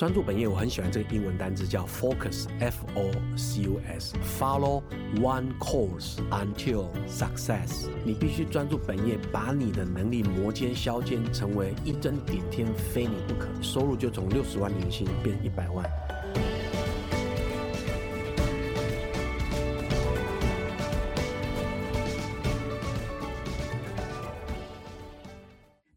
专注本业，我很喜欢这个英文单字叫 focus，f o c u s，follow one course until success。你必须专注本业，把你的能力磨尖削尖，成为一针顶天，非你不可。收入就从六十万年薪变一百万。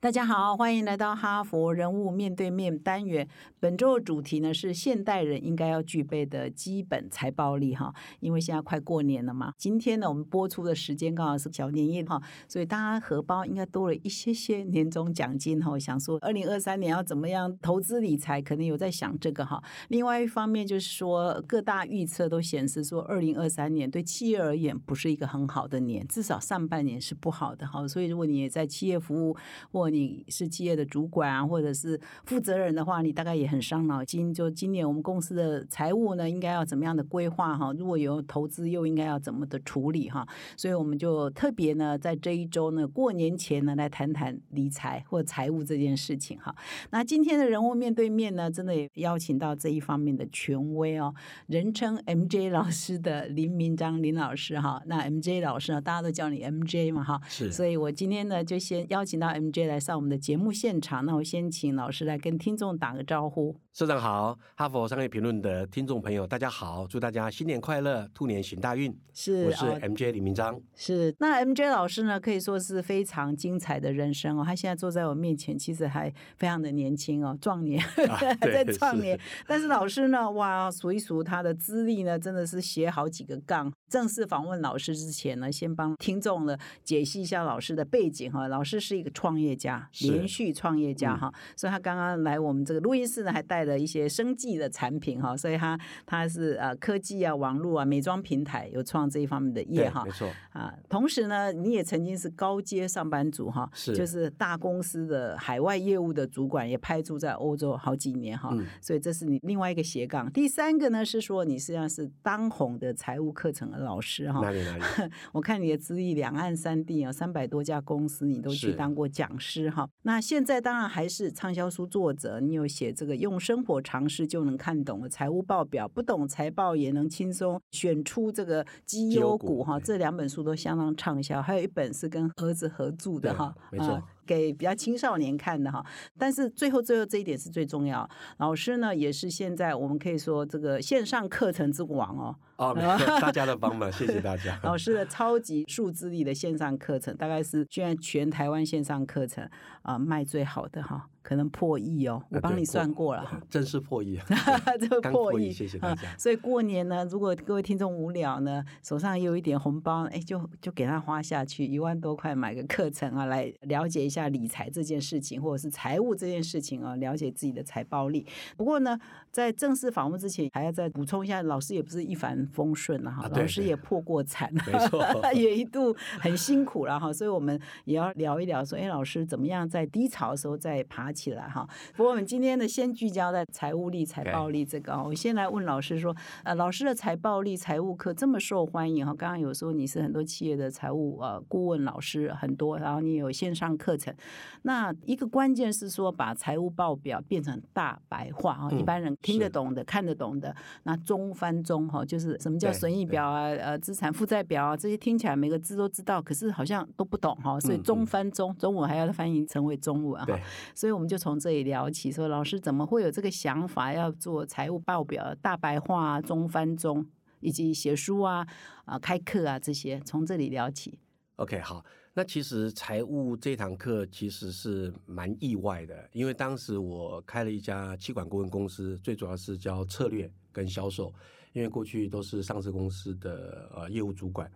大家好，欢迎来到哈佛人物面对面单元。本周的主题呢是现代人应该要具备的基本财报力哈。因为现在快过年了嘛，今天呢我们播出的时间刚好是小年夜哈，所以大家荷包应该多了一些些年终奖金哈。想说二零二三年要怎么样投资理财，可能有在想这个哈。另外一方面就是说，各大预测都显示说，二零二三年对企业而言不是一个很好的年，至少上半年是不好的哈。所以如果你也在企业服务或你是企业的主管啊，或者是负责人的话，你大概也很伤脑筋。就今年我们公司的财务呢，应该要怎么样的规划哈？如果有投资，又应该要怎么的处理哈？所以我们就特别呢，在这一周呢，过年前呢，来谈谈理财或财务这件事情哈。那今天的人物面对面呢，真的也邀请到这一方面的权威哦，人称 MJ 老师的林明章林老师哈。那 MJ 老师呢，大家都叫你 MJ 嘛哈。是。所以我今天呢，就先邀请到 MJ 来上我们的。节目现场，那我先请老师来跟听众打个招呼。社长好，哈佛商业评论的听众朋友，大家好，祝大家新年快乐，兔年行大运。是，我是 MJ 李明章。是，那 MJ 老师呢，可以说是非常精彩的人生哦。他现在坐在我面前，其实还非常的年轻哦，壮年还在壮年。但是老师呢，哇，数一数他的资历呢，真的是写好几个杠。正式访问老师之前呢，先帮听众呢解析一下老师的背景哈。老师是一个创业家。连续创业家哈，所以他刚刚来我们这个录音室呢，还带了一些生计的产品哈，所以他他是呃科技啊、网络啊、美妆平台有创这一方面的业哈，没错啊。同时呢，你也曾经是高阶上班族哈，是就是大公司的海外业务的主管，也派驻在欧洲好几年哈，所以这是你另外一个斜杠。第三个呢是说你实际上是当红的财务课程的老师哈，哪里哪里？我看你的资历两岸三地啊，三百多家公司你都去当过讲师哈。那现在当然还是畅销书作者，你有写这个用生活常识就能看懂的财务报表，不懂财报也能轻松选出这个绩优股哈，这两本书都相当畅销，还有一本是跟儿子合著的哈，没错。给比较青少年看的哈，但是最后最后这一点是最重要。老师呢也是现在我们可以说这个线上课程之王哦。哦，大家的帮忙，谢谢大家。老师的超级数字力的线上课程，大概是现在全台湾线上课程啊卖最好的哈。可能破亿哦，我帮你算过了，真是破亿，这个破亿，谢谢大家。所以过年呢，如果各位听众无聊呢，手上有一点红包，哎，就就给他花下去，一万多块买个课程啊，来了解一下理财这件事情，或者是财务这件事情啊，了解自己的财报力。不过呢，在正式访问之前，还要再补充一下，老师也不是一帆风顺了哈，老师也破过产，没错，也一度很辛苦了哈。所以我们也要聊一聊，说，哎，老师怎么样在低潮的时候再爬。起来哈，不过我们今天呢，先聚焦在财务力、财报力这个。我先来问老师说，呃，老师的财报力、财务课这么受欢迎哈？刚刚有说你是很多企业的财务呃顾问老师很多，然后你有线上课程。那一个关键是说，把财务报表变成大白话啊，一般人听得懂的、看得懂的。那中翻中哈，就是什么叫损益表啊、呃资产负债表啊，这些听起来每个字都知道，可是好像都不懂哈。所以中翻中，中文还要翻译成为中文哈。所以我们。我们就从这里聊起，说老师怎么会有这个想法，要做财务报表大白话、中翻中，以及写书啊、啊开课啊这些，从这里聊起。OK，好，那其实财务这堂课其实是蛮意外的，因为当时我开了一家气管顾问公司，最主要是教策略跟销售，因为过去都是上市公司的呃业务主管，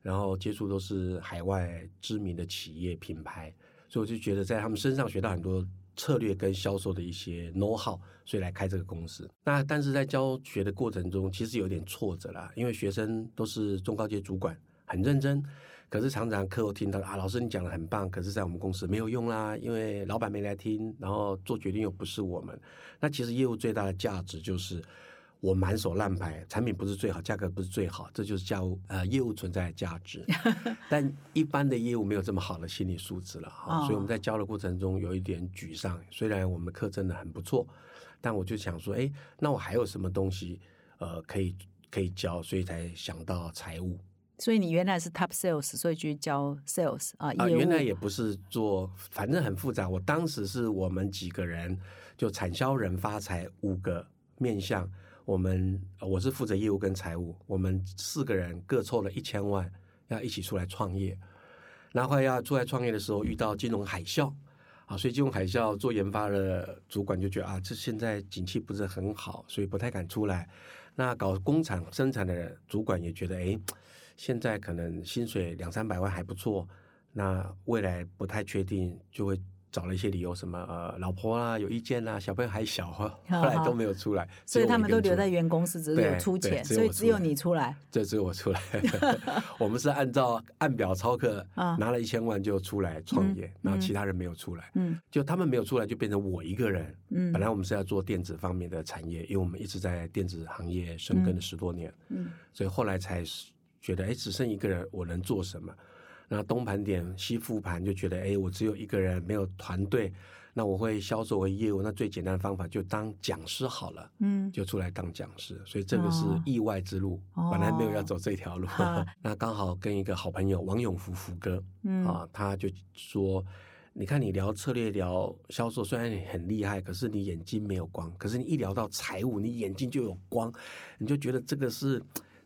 然后接触都是海外知名的企业品牌，所以我就觉得在他们身上学到很多。策略跟销售的一些 know how，所以来开这个公司。那但是在教学的过程中，其实有点挫折啦，因为学生都是中高阶主管，很认真，可是常常课后听到啊，老师你讲的很棒，可是在我们公司没有用啦，因为老板没来听，然后做决定又不是我们。那其实业务最大的价值就是。我满手烂牌，产品不是最好，价格不是最好，这就是叫呃业务存在的价值。但一般的业务没有这么好的心理素质了哈，所以我们在教的过程中有一点沮丧。虽然我们课真的很不错，但我就想说，哎，那我还有什么东西呃可以可以教，所以才想到财务。所以你原来是 top sales，所以去教 sales 啊？啊，原来也不是做，反正很复杂。我当时是我们几个人，就产销人发财五个面向，我们我是负责业务跟财务，我们四个人各凑了一千万，要一起出来创业。然后要出来创业的时候，遇到金融海啸啊，所以金融海啸做研发的主管就觉得啊，这现在景气不是很好，所以不太敢出来。那搞工厂生产的主管也觉得，哎。现在可能薪水两三百万还不错，那未来不太确定，就会找了一些理由，什么呃老婆啊有意见啊，小朋友还小，后来都没有出来，所以他们都留在原公司，只有出钱，所以只有你出来，这只有我出来。我们是按照按表操课，拿了一千万就出来创业，然后其他人没有出来，嗯，就他们没有出来，就变成我一个人。嗯，本来我们是要做电子方面的产业，因为我们一直在电子行业深耕了十多年，嗯，所以后来才。觉得哎，只剩一个人，我能做什么？那东盘点西复盘，就觉得哎，我只有一个人，没有团队，那我会销售为业务，那最简单的方法就当讲师好了，嗯，就出来当讲师。所以这个是意外之路，本来没有要走这条路，那刚好跟一个好朋友王永福福哥，啊，他就说，你看你聊策略、聊销售，虽然你很厉害，可是你眼睛没有光，可是你一聊到财务，你眼睛就有光，你就觉得这个是。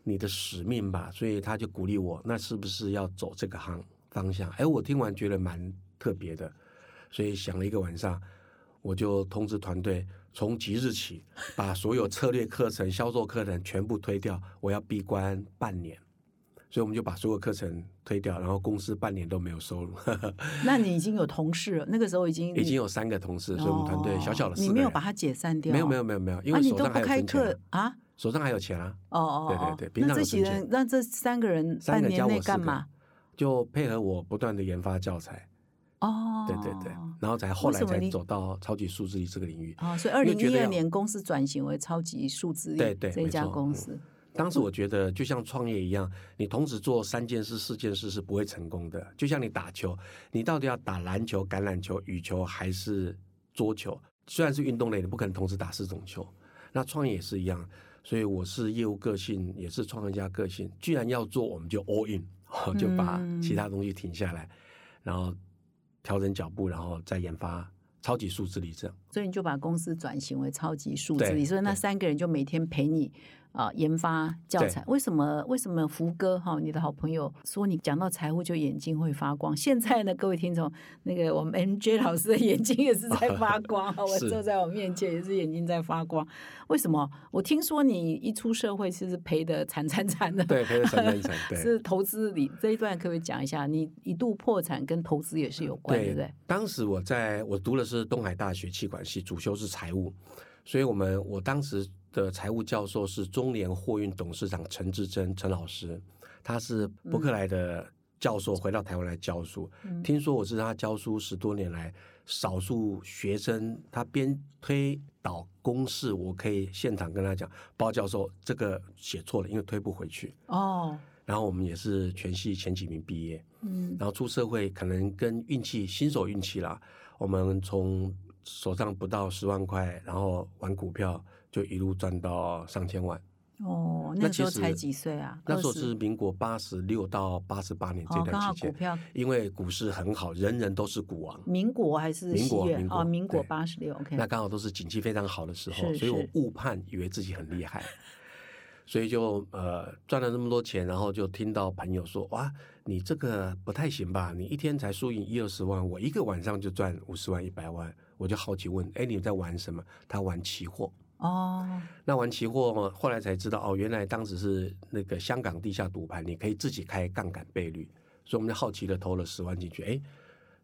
你的使命吧，所以他就鼓励我，那是不是要走这个行方向？哎，我听完觉得蛮特别的，所以想了一个晚上，我就通知团队，从即日起把所有策略课程、销售课程全部推掉，我要闭关半年。所以我们就把所有课程推掉，然后公司半年都没有收入。那你已经有同事了，那个时候已经已经有三个同事，所以我们团队小小的。你没有把它解散掉？没有没有没有没有，因为你都不开课啊。手上还有钱啊！哦哦，对对对，那这几人，那这三个人半年内干嘛？就配合我不断的研发教材。哦，对对对，然后才后来才走到超级数字力这个领域。哦，所以二零一二年公司转型为超级数字力，对对，这家公司。当时我觉得就像创业一样，你同时做三件事、四件事是不会成功的。就像你打球，你到底要打篮球、橄榄球、羽球还是桌球？虽然是运动类，你不可能同时打四种球。那创业也是一样。所以我是业务个性，也是创业家个性。既然要做，我们就 all in，就把其他东西停下来，然后调整脚步，然后再研发超级数字力这样。所以你就把公司转型为超级数字力，所以那三个人就每天陪你。啊，研发教材为什么？为什么福哥哈，你的好朋友说你讲到财务就眼睛会发光？现在呢，各位听众，那个我们 M J 老师的眼睛也是在发光，我 坐在我面前也是眼睛在发光。为什么？我听说你一出社会其实赔的惨惨惨的，对，赔的惨惨惨，对，是投资里这一段可不可以讲一下？你一度破产跟投资也是有关，对不对？当时我在我读的是东海大学气管系，主修是财务，所以我们我当时。的财务教授是中联货运董事长陈志珍陈老师，他是伯克莱的教授，回到台湾来教书。听说我是他教书十多年来少数学生，他边推导公式，我可以现场跟他讲，包教授这个写错了，因为推不回去。哦，然后我们也是全系前几名毕业，嗯，然后出社会可能跟运气新手运气啦，我们从手上不到十万块，然后玩股票。就一路赚到上千万哦，那时候才几岁啊？那时候是民国八十六到八十八年这段期间，因为股市很好，人人都是股王。民国还是民国？民国，民国八十六。OK，那刚好都是景气非常好的时候，所以我误判以为自己很厉害，所以就呃赚了那么多钱，然后就听到朋友说：“哇，你这个不太行吧？你一天才输赢一二十万，我一个晚上就赚五十万一百万。”我就好奇问：“哎，你在玩什么？”他玩期货。哦，那玩期货后来才知道哦，原来当时是那个香港地下赌盘，你可以自己开杠杆倍率，所以我们就好奇的投了十万进去，哎，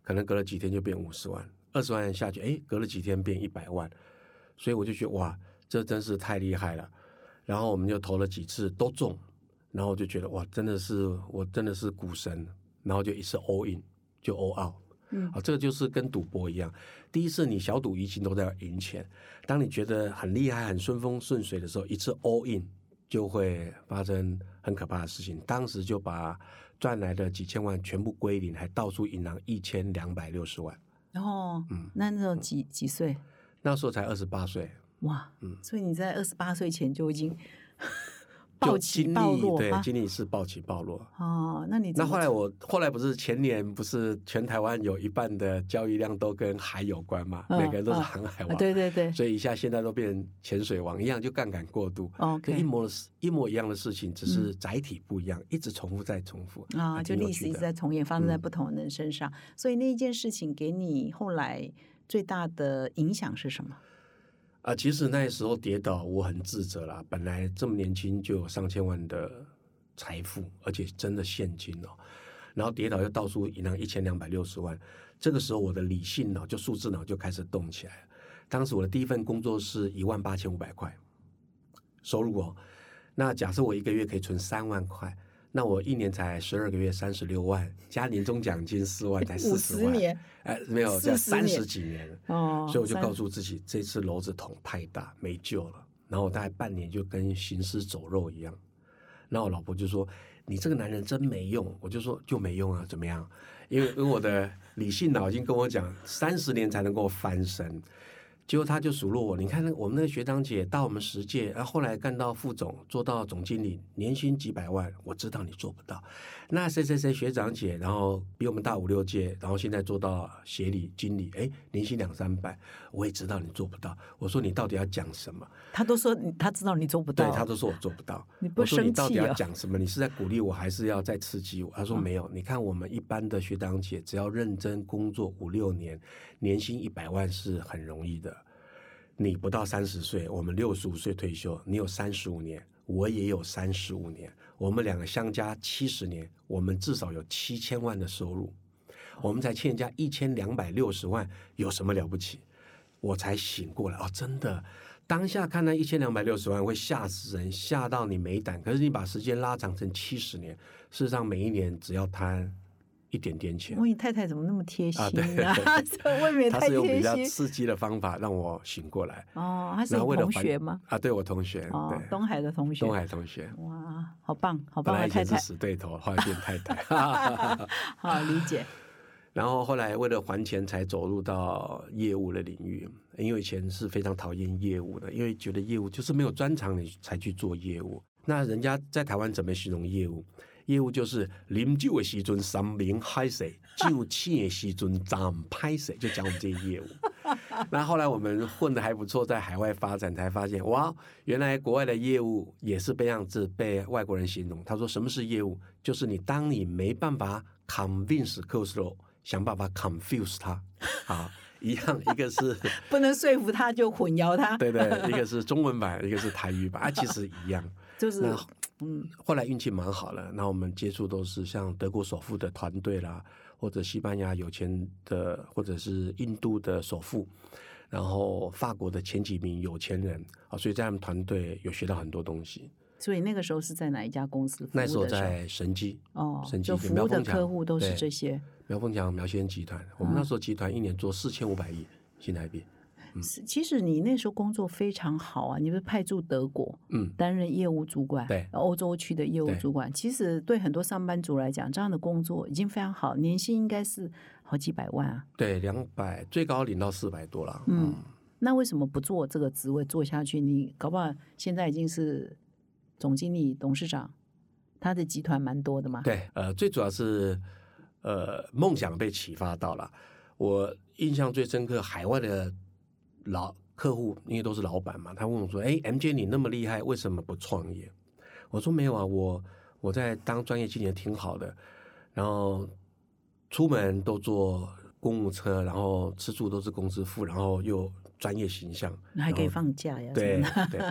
可能隔了几天就变五十万，二十万下去，哎，隔了几天变一百万，所以我就觉得哇，这真是太厉害了。然后我们就投了几次都中，然后我就觉得哇，真的是我真的是股神，然后就一次 all in 就 all out。嗯，啊，这个就是跟赌博一样，第一次你小赌怡情都在赢钱，当你觉得很厉害、很顺风顺水的时候，一次 all in 就会发生很可怕的事情。当时就把赚来的几千万全部归零，还倒出银行一千两百六十万。然后，嗯，那那时候几几岁？那时候才二十八岁。哇，嗯所以你在二十八岁前就已经就暴起经历对暴落对经历是暴起暴落。哦，那你那后来我后来不是前年不是全台湾有一半的交易量都跟海有关嘛，嗯每个人都是航海王，对对对所以一下现在都变成潜水王一样，就杠杆过度。，OK 跟一模一模一样的事情，只是载体不一样，一直重复再重复啊，还就历史一直在重演，发生在嗯不同的人身上。所以那一件事情给你后来最大的影响是什么？啊，其实那时候跌倒，我很自责啦。本来这么年轻就有上千万的财富，而且真的现金哦，然后跌倒又到处银行一千两百六十万，这个时候我的理性脑就数字脑就开始动起来了。当时我的第一份工作是一万八千五百块收入哦，那假设我一个月可以存三万块。那我一年才十二个月三十六万，加年终奖金四万，才四十万。年哎，没有，这三十几年。哦，所以我就告诉自己，这次篓子捅太大，没救了。然后我大概半年就跟行尸走肉一样。然后我老婆就说：“你这个男人真没用。”我就说：“就没用啊，怎么样？”因为因为我的理性脑已经跟我讲，三十年才能够翻身。结果他就数落我，你看那我们那个学长姐到我们十届，然后后来干到副总，做到总经理，年薪几百万，我知道你做不到。那谁谁谁学长姐，然后比我们大五六届，然后现在做到协理、经理，哎，年薪两三百，我也知道你做不到。我说你到底要讲什么？他都说，他知道你做不到，对他都说我做不到。你不我说你生气啊到底要？讲什么？你是在鼓励我，还是要再刺激我？他说没有。你看我们一般的学长姐，只要认真工作五六年，年薪一百万是很容易的。你不到三十岁，我们六十五岁退休，你有三十五年，我也有三十五年，我们两个相加七十年，我们至少有七千万的收入，我们才欠人家一千两百六十万，有什么了不起？我才醒过来哦，真的，当下看那一千两百六十万会吓死人，吓到你没胆。可是你把时间拉长成七十年，事实上每一年只要摊一点点钱，问你太太怎么那么贴心啊对啊？这 未免他太是用比较刺激的方法让我醒过来。哦。他是同学吗？啊，对我同学，哦，对，东海的同学。东海同学，哇，好棒，好棒的太太来以前是，死对头，后来变太太。好理解。然后后来为了还钱，才走入到业务的领域。因为以前是非常讨厌业务的，因为觉得业务就是没有专长，你才去做业务。那人家在台湾怎么形容业务？业务就是啉酒的时阵三明嗨水，酒醒的时阵站拍水，就讲我们这些业务。那后来我们混的还不错，在海外发展，才发现哇，原来国外的业务也是被样子被外国人形容。他说什么是业务？就是你当你没办法 convince 客户的时候，想办法 confuse 他啊，一样，一个是不能说服他就混淆他，对对，一个是中文版，一个是台语版，啊，其实一样。就是那嗯，后来运气蛮好了，那我们接触都是像德国首富的团队啦，或者西班牙有钱的，或者是印度的首富，然后法国的前几名有钱人啊，所以在他们团队有学到很多东西。所以那个时候是在哪一家公司那时候在神机，哦神，机就服务的客户都是对这些。苗凤强、苗先集团，我们那时候集团一年做四千五百亿新台币。是其实你那时候工作非常好啊，你不是派驻德国嗯，担任业务主管，对欧洲区的业务主管。其实对很多上班族来讲，这样的工作已经非常好，年薪应该是好几百万啊。对，两百最高领到四百多了。嗯，那为什么不做这个职位做下去？你搞不好现在已经是总经理、董事长，他的集团蛮多的嘛。对，呃，最主要是呃梦想被启发到了。我印象最深刻，海外的老客户，因为都是老板嘛，他问我说：“哎，MJ 你那么厉害，为什么不创业？”我说：“没有啊，我我在当专业经理挺好的，然后出门都坐公务车，然后吃住都是公司付，然后又专业形象，还可以放假呀，对对。”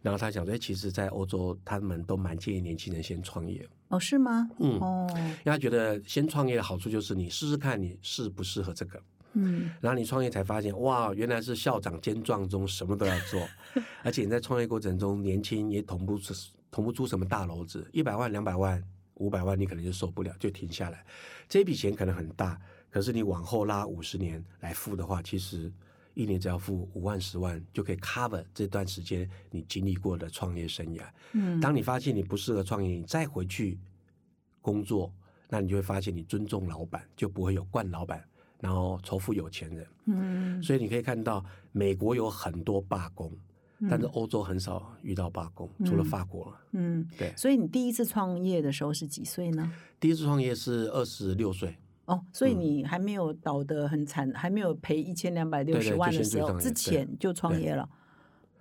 然后他讲说：“哎，其实，在欧洲，他们都蛮建议年轻人先创业。”哦，是吗？嗯哦，因为他觉得先创业的好处就是你试试看你适不适合这个，嗯，然后你创业才发现哇，原来是校长兼撞中，什么都要做，而且你在创业过程中年轻也捅不出捅不出什么大篓子，一百万、两百万、五百万你可能就受不了，就停下来。这笔钱可能很大，可是你往后拉五十年来付的话，其实一年只要付五万、十万就可以 cover 这段时间你经历过的创业生涯。嗯，当你发现你不适合创业，你再回去工作，那你就会发现你尊重老板，就不会有惯老板然后仇富有钱人。嗯所以你可以看到，美国有很多罢工，但是欧洲很少遇到罢工，除了法国了。嗯，对，所以你第一次创业的时候是几岁呢？第一次创业是二十六岁，哦，所以你还没有倒得很惨，还没有赔一千两百六十万的时候，之前就创业了。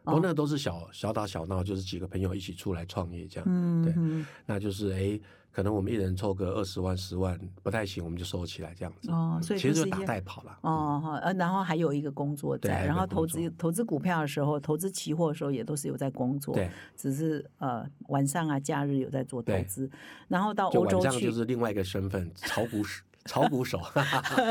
不过那都是小小打小闹，就是几个朋友一起出来创业这样。对嗯对那就是哎，可能我们一人凑个二十万、十万，不太行，我们就收起来这样子。哦，所以其实就打带跑了。哦，好呃，然后还有一个工作在，然后投资投资股票的时候，投资期货的时候也都是有在工作，对，只是呃晚上啊假日有在做投资，然后到晚上欧洲去，就是另外一个身份，炒股手，炒股手。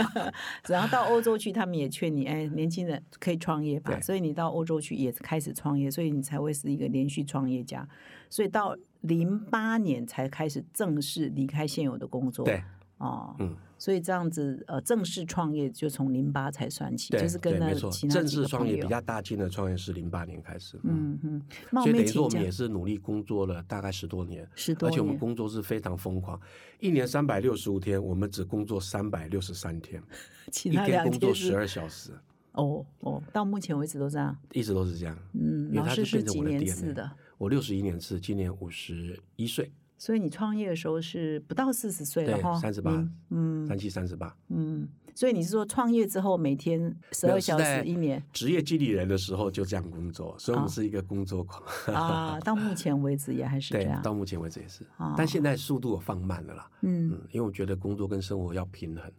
然后到欧洲去，他们也劝你，哎，年轻人可以创业吧，所以你到欧洲去也开始创业，所以你才会是一个连续创业家，所以到零八年才开始正式离开现有的工作，对，哦，嗯，所以这样子呃正式创业就从零八才算起，就是跟他正几个朋友式创业比较大劲的创业是零八年开始。嗯嗯，冒所以等于说我们也是努力工作了大概十多年，十多而且我们，工作是非常疯狂，一年三百六十五天，我们只工作三百六十三天，其他一天工作十二小时，哦哦，到目前为止都这样。一直都是这样。嗯，因为老师是几年我的的？我六十一年次，今年五十一岁，所以你创业的时候是不到四十岁了对哈，三十八嗯三七三十八。嗯，所以你是说创业之后每天十二小时一年职业经理人的时候就这样工作，所以我哦们是一个工作狂。啊？到目前为止也还是这对，样。到目前为止也是，哦但现在速度我放慢了啦。嗯嗯，因为我觉得工作跟生活要平衡，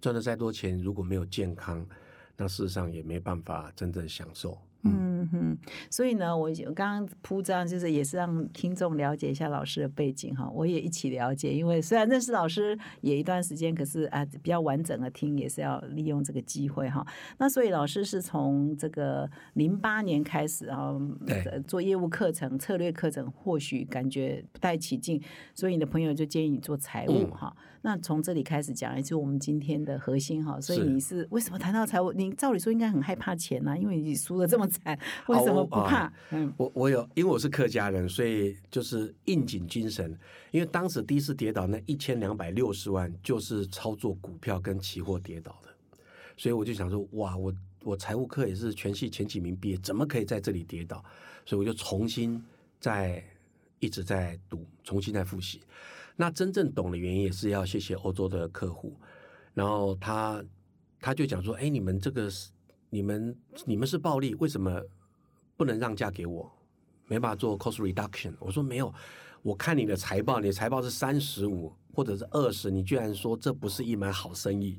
赚的再多钱，如果没有健康，那事实上也没办法真正享受。嗯哼，所以呢，我我刚刚铺张，就是也是让听众了解一下老师的背景哈，我也一起了解，因为虽然认识老师也一段时间，可是啊比较完整的听也是要利用这个机会哈。那所以老师是从这个零八年开始啊，做业务课程、策略课程，或许感觉不太起劲，所以你的朋友就建议你做财务嗯哈。那从这里开始讲，也就是我们今天的核心哈。所以你是为什么谈到财务？你照理说应该很害怕钱呐、因为你输的这么惨，为什么不怕？啊嗯我我有，因为我是客家人，所以就是应景精神。因为当时第一次跌倒那一千两百六十万，就是操作股票跟期货跌倒的，所以我就想说，哇，我我财务课也是全系前几名毕业，怎么可以在这里跌倒？所以我就重新在一直在读，重新在复习。那真正懂的原因也是要谢谢欧洲的客户，然后他他就讲说，哎，你们这个是你们你们是暴利，为什么不能让价给我？没办法做 cost reduction。我说没有，我看你的财报，你的财报是三十五或者是二十，你居然说这不是一门好生意，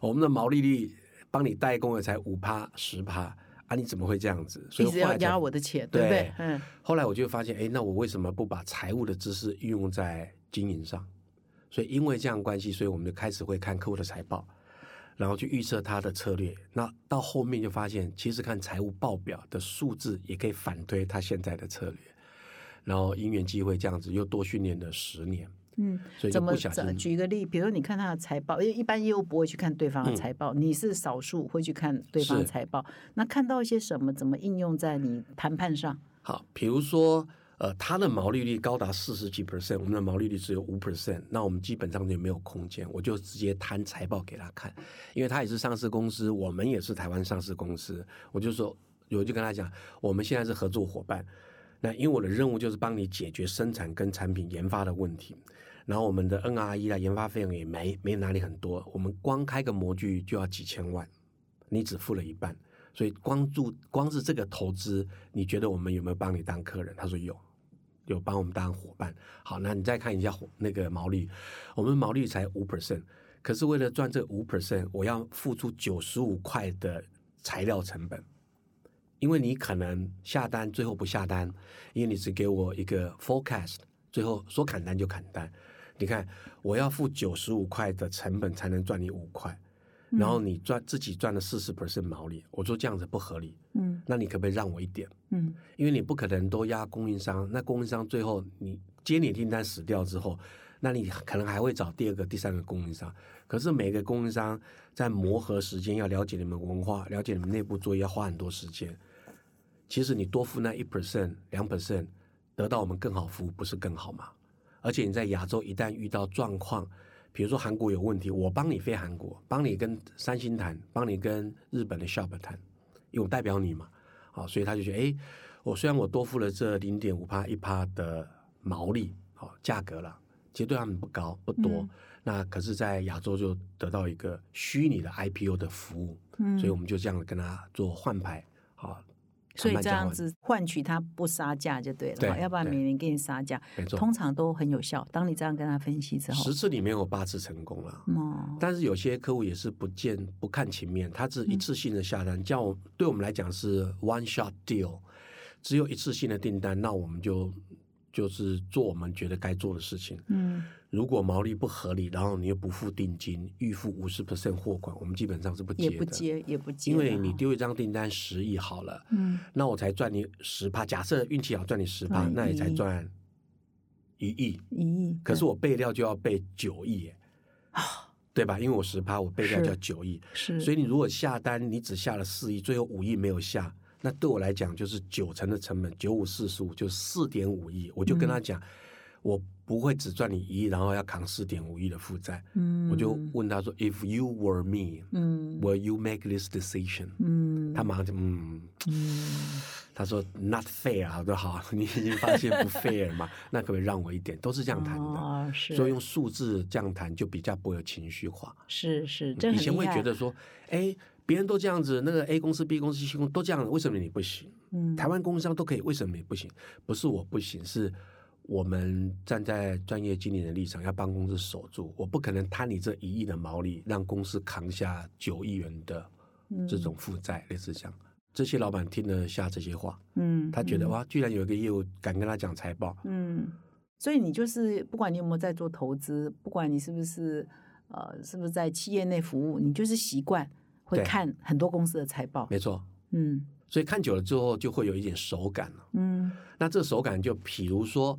我们的毛利率帮你代工的才五趴十趴啊，你怎么会这样子？所以后来才压我的钱，对不对对？嗯，后来我就发现，哎，那我为什么不把财务的知识运用在经营上？所以因为这样关系，所以我们就开始会看客户的财报，然后去预测他的策略。那到后面就发现，其实看财务报表的数字也可以反推他现在的策略。然后因缘机会这样子，又多训练了十年。嗯，所以怎么怎举个例，比如说你看他的财报，因为一般业务不会去看对方的财报，你是少数会去看对方的财报。那看到一些什么，怎么应用在你谈判上？好，比如说，呃，它的毛利率高达四十几 percent，我们的毛利率只有五 percent，那我们基本上就没有空间，我就直接摊财报给他看，因为他也是上市公司，我们也是台湾上市公司，我就说，我就跟他讲，我们现在是合作伙伴，那因为我的任务就是帮你解决生产跟产品研发的问题。然后我们的 NRE 啊，研发费用也没没哪里很多，我们光开个模具就要几千万，你只付了一半，所以光注光是这个投资，你觉得我们有没有帮你当客人？他说有，有帮我们当伙伴。好，那你再看一下那个毛利，我们毛利才五 percent，可是为了赚这五 percent，我要付出九十五块的材料成本。因为你可能下单最后不下单，因为你只给我一个 forecast，最后说砍单就砍单。你看，我要付九十五块的成本才能赚你五块，然后你赚自己赚了四十 percent 毛利，我说这样子不合理。嗯那你可不可以让我一点？嗯因为你不可能都压供应商，那供应商最后你接你订单死掉之后，那你可能还会找第二个、第三个供应商。可是每个供应商在磨合时间，要了解你们文化，了解你们内部作业，要花很多时间。其实你多付那一 percent、两 percent，得到我们更好服务，不是更好吗？而且你在亚洲一旦遇到状况，比如说韩国有问题，我帮你飞韩国，帮你跟三星谈，帮你跟日本的 shop 谈，因为我代表你嘛，好，所以他就觉得，哎，我虽然我多付了这零点五帕一帕的毛利，好价格了，其实对他们不高不多，那可是，在亚洲就得到一个虚拟的 IPO 的服务，嗯。所以我们就这样跟他做换牌，好，所以这样子换取他不杀价就对了，对要不然对每年给你杀价，通常都很有效。当你这样跟他分析之后十，次里面有八次成功了。哦，但是有些客户也是不见不看情面，他是一次性的下单，叫我对我们来讲是 one shot deal，只有一次性的订单，那我们就就是做我们觉得该做的事情。嗯如果毛利不合理，然后你又不付定金，预付五十 percent 货款，我们基本上是不接的。也不接也不接因为你丢一张订单十亿好了，嗯那我才赚你十趴。假设运气好赚你十趴，那也才赚一亿。一亿，可是我备料就要备九亿耶，对吧？因为我十趴，我备料是就要九亿，是，所以你如果下单，你只下了四亿，最后五亿没有下，那对我来讲就是九成的成本，九五四十五就四点五亿。我就跟他嗯讲，我不会只赚你一亿，然后要扛四点五亿的负债。嗯我就问他说：“If you were me, 嗯 will you make this decision？” 嗯他马上就嗯，嗯他说 “not fair”，我说好，你已经发现不 fair 嘛，那可不可以让我一点？都是这样谈的。哦是，所以用数字这样谈就比较不会有情绪化。是是，以前会觉得说，哎，别人都这样子，那个 A 公司、B 公司、C 公司都这样，为什么你不行？嗯台湾供应商都可以，为什么你不行？不是我不行，是我们站在专业经理的立场，要帮公司守住。我不可能贪你这一亿的毛利，让公司扛下九亿元的这种负债，类似这样。这些老板听得下这些话，嗯，他觉得嗯哇，居然有一个业务敢跟他讲财报，嗯，所以你就是不管你有没有在做投资，不管你是不是呃是不是在企业内服务，你就是习惯会看很多公司的财报。没错。嗯所以看久了之后，就会有一点手感了。嗯那这手感就比如说，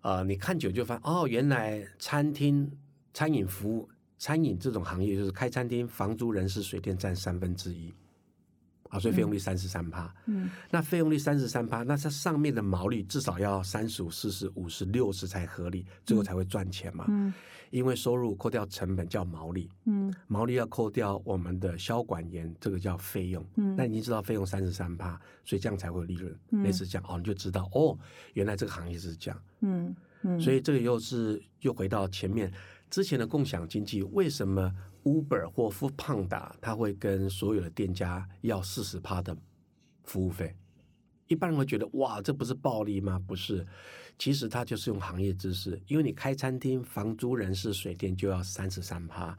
啊，你看久就发现哦，原来餐厅、餐饮服务、餐饮这种行业，就是开餐厅、房租、人事、水电占三分之一，啊，所以费用率三十三趴。嗯那费用率三十三趴，那它上面的毛利至少要三十五、四十、五十、六十才合理，最后才会赚钱嘛。嗯因为收入扣掉成本叫毛利，嗯毛利要扣掉我们的销管员，这个叫费用。嗯那你已经知道费用三十三趴，所以这样才会有利润。嗯类似这样哦，你就知道哦，原来这个行业是这样。嗯嗯，所以这个又是又回到前面之前的共享经济，为什么 Uber 或 f o o Panda 它会跟所有的店家要四十趴的服务费？一般人会觉得哇，这不是暴利吗？不是，其实他就是用行业知识，因为你开餐厅，房租、人事、水电就要三十三趴。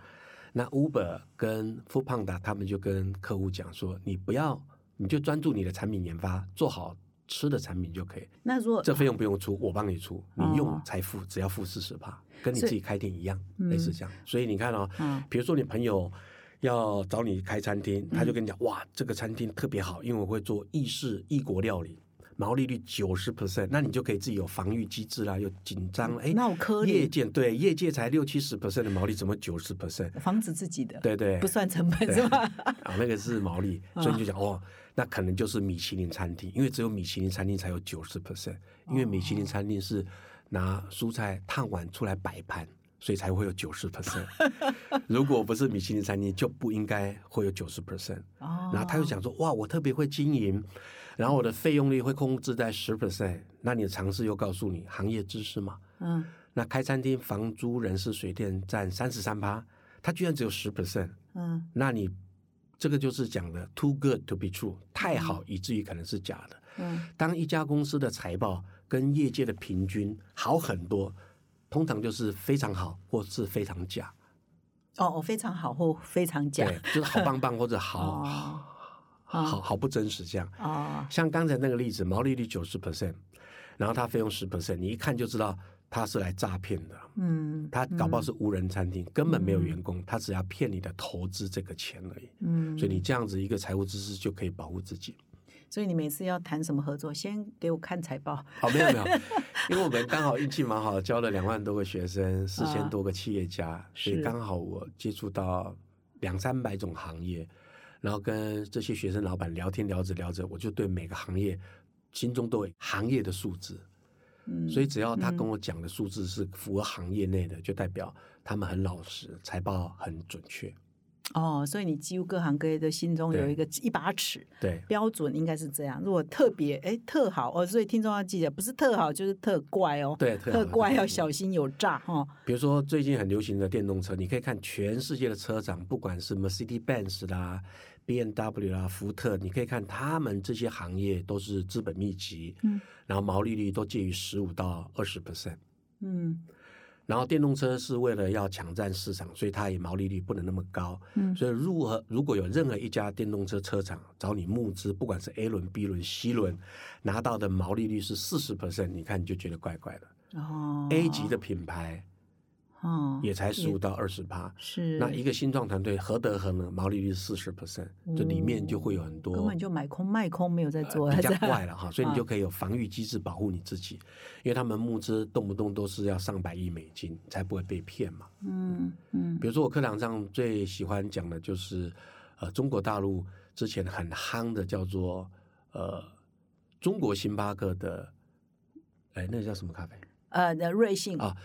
那 Uber 跟 f o o Panda 他们就跟客户讲说，你不要，你就专注你的产品研发，做好吃的产品就可以。那如果这费用不用出，我帮你出，你用哦才付，只要付四十趴，跟你自己开店一样，嗯类似这样。所以你看哦，嗯比如说你朋友要找你开餐厅，他就跟你讲，哇，这个餐厅特别好，因为我会做意式异国料理。毛利率九十 percent，那你就可以自己有防御机制啦，又紧张，哎，那我颗粒业界对业界才六七十 percent 的毛利，怎么九十 percent？房子自己的，对对，不算成本是吧？啊，那个是毛利，所以你就讲哦，那可能就是米其林餐厅，因为只有米其林餐厅才有九十 percent，因为米其林餐厅是拿蔬菜烫碗出来摆盘，所以才会有九十 percent。如果不是米其林餐厅，就不应该会有九十 percent。哦，然后他又讲说，哇，我特别会经营，然后我的费用率会控制在十 percent。那你的尝试又告诉你行业知识嘛？嗯那开餐厅房租、人事、水电占三十三趴，他居然只有十 percent。嗯那你这个就是讲的 too good to be true，太好以至于可能是假的。嗯当一家公司的财报跟业界的平均好很多，通常就是非常好或是非常假，哦，我非常好或非常假对，就是好棒棒或者好、哦好好不真实这样。哦，像刚才那个例子，毛利率九十 percent，然后它费用十 percent，你一看就知道他是来诈骗的。嗯他搞不好是无人餐厅，根本没有员工，他只要骗你的投资这个钱而已。嗯，所以你这样子一个财务知识就可以保护自己。所以你每次要谈什么合作，先给我看财报。好，没有没有，因为我们刚好运气蛮好，教了两万多个学生，四啊千多个企业家，所以是刚好我接触到两三百种行业，然后跟这些学生老板聊天聊着聊着，我就对每个行业心中都有行业的数字。嗯所以只要他跟我讲的数字是符合行业内的，就代表他们很老实，财报很准确。哦，所以你几乎各行各业的心中有一个一把尺，对，标准应该是这样。如果特别哎特好哦，所以听众要记得，不是特好就是特怪哦，对特特怪要小心有诈哈、哦。比如说最近很流行的电动车，你可以看全世界的车厂，不管是 Mercedes-Benz 啦、B N W 啦、福特，你可以看他们这些行业都是资本密集，嗯，然后毛利率都介于十五到二十 percent。嗯然后电动车是为了要抢占市场，所以它也毛利率不能那么高。嗯所以如何如果有任何一家电动车车厂找你募资，不管是 A 轮、B 轮、C 轮，拿到的毛利率是四十 percent，你看你就觉得怪怪的。哦 A 级的品牌哦也才十五到二十趴，是那一个新创团队何德何能，毛利率四十 percent，这里面就会有很多根本就买空卖空没有在做，比 较怪了哈，所以你啊就可以有防御机制保护你自己，因为他们募资动不动都是要上百亿美金，才不会被骗嘛。嗯嗯比如说我课堂上最喜欢讲的就是，呃，中国大陆之前很夯的叫做呃中国星巴克的，哎，那个叫什么咖啡呃那瑞幸啊？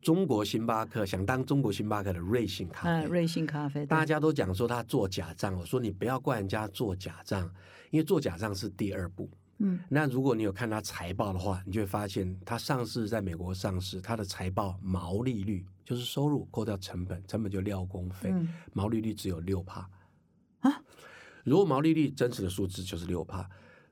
中国星巴克想当中国星巴克的瑞幸咖啡，嗯瑞幸咖啡，大家都讲说他做假账，我说你不要怪人家做假账，因为做假账是第二步。嗯。那如果你有看他财报的话，你就会发现，他上市在美国上市，他的财报毛利率就是收入扣掉成本，成本就料工费，嗯。毛利率只有六趴。啊。如果毛利率真实的数字就是六趴，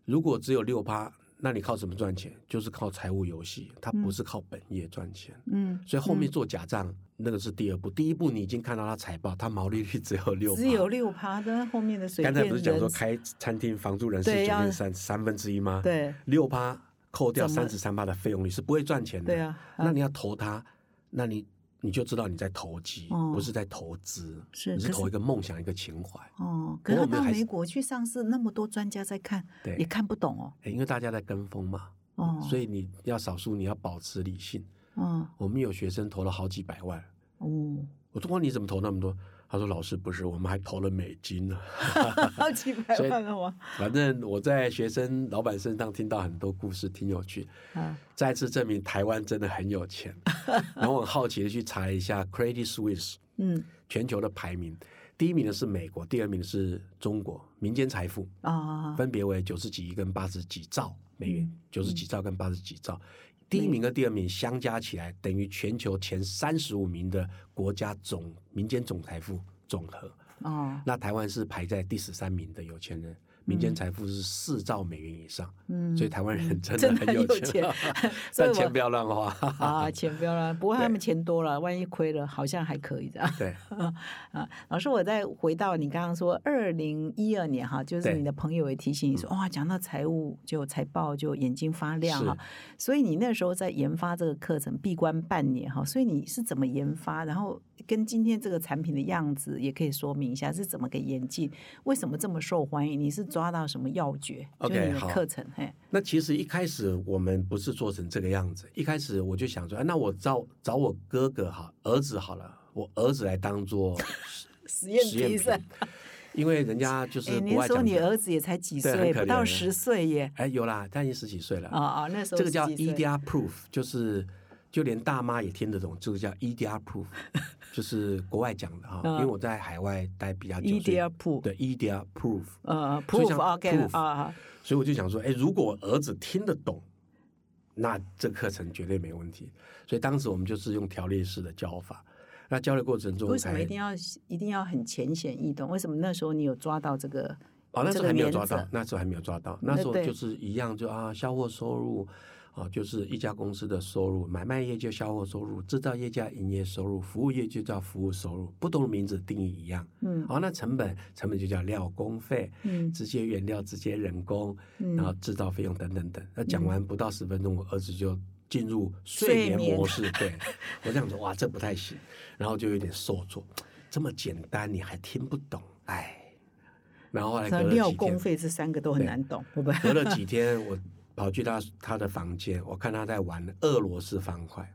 如果只有六趴，那你靠什么赚钱？就是靠财务游戏，它不是靠本业赚钱。嗯，所以后面做假账，那个是第二步。第一步你已经看到它财报，它毛利率只有六，只有六趴的后面的水刚才不是讲说开餐厅房租人是九对要点三三分之一吗？，对六趴扣掉三十三趴的费用率是不会赚钱的。对啊，啊那你要投它，那你你就知道你在投机，哦不是在投资，是你是投一个梦想，一个情怀。哦，可是到美国去上市，那么多专家在看，对也看不懂哦。诶因为大家在跟风嘛，哦，所以你要少数你要保持理性。嗯我们有学生投了好几百万，哦，我说哇你怎么投那么多？他说老师不是，我们还投了美金呢。好 几百万了吗？反正我在学生老板身上听到很多故事，挺有趣。啊，再次证明台湾真的很有钱。然后我很好奇的去查了一下 Credit Suisse 嗯全球的排名，第一名的是美国，第二名的是中国，民间财富啊，分别为九十几亿跟八十几兆美元嗯，九十几兆跟八十几兆。第一名和第二名相加起来，等于全球前三十五名的国家总民间总财富总和。哦，那台湾是排在第十三名的有钱人，民间财富是四兆美元以上，嗯所以台湾人真真的的很有钱 但 钱不要乱花。啊，钱不要乱，不过他们钱多了，万一亏了，好像还可以这样。对，啊，老师，我再回到你刚刚说二零一二年哈，就是你的朋友也提醒你说，哇，讲到财务就财报就眼睛发亮哈，所以你那时候在研发这个课程，闭关半年哈，所以你是怎么研发？然后跟今天这个产品的样子也可以说明一下是怎么个演进，为什么这么受欢迎？你是抓到什么要诀？就 OK，你的好课程，嘿，那其实一开始我们不是做成这个样子，一开始我就想说，啊、那我找找我哥哥哈，儿子好了，我儿子来当做 实验实验品，因为人家就是您说你外讲的，儿子也才几岁，不到十岁耶？哎，有啦，他已经十几岁了。哦哦，那时候这个叫 EDR proof，就是就连大妈也听得懂，这个叫 EDR proof，就是国外讲的哈。嗯因为我在海外待比较久，所以 EDR proof 对 EDR proof，呃所以，proof 像 OK proof 啊，所以我就想说，哎，如果我儿子听得懂，那这课程绝对没问题。所以当时我们就是用条列式的教法。那教的过程中为什么一定要一定要很浅显易懂？为什么那时候你有抓到这个？哦，那时候还没有抓到，那时候还没有抓到，那时候就是一样，就啊，销货收入，啊，就是一家公司的收入，买卖业就销货收入，制造业叫营业收入，服务业就叫服务收入，不同的名字定义一样。嗯好、那成本成本就叫料工费，嗯直接原料、直接人工，嗯然后制造费用等等等。那讲完不到十分钟，我儿子就进入睡眠模式。对我这样子，哇，这不太行，然后就有点受挫，这么简单你还听不懂，哎。然后后来隔了几天，工费这三个都很难懂？隔了几天，我跑去他他的房间，我看他在玩俄罗斯方块。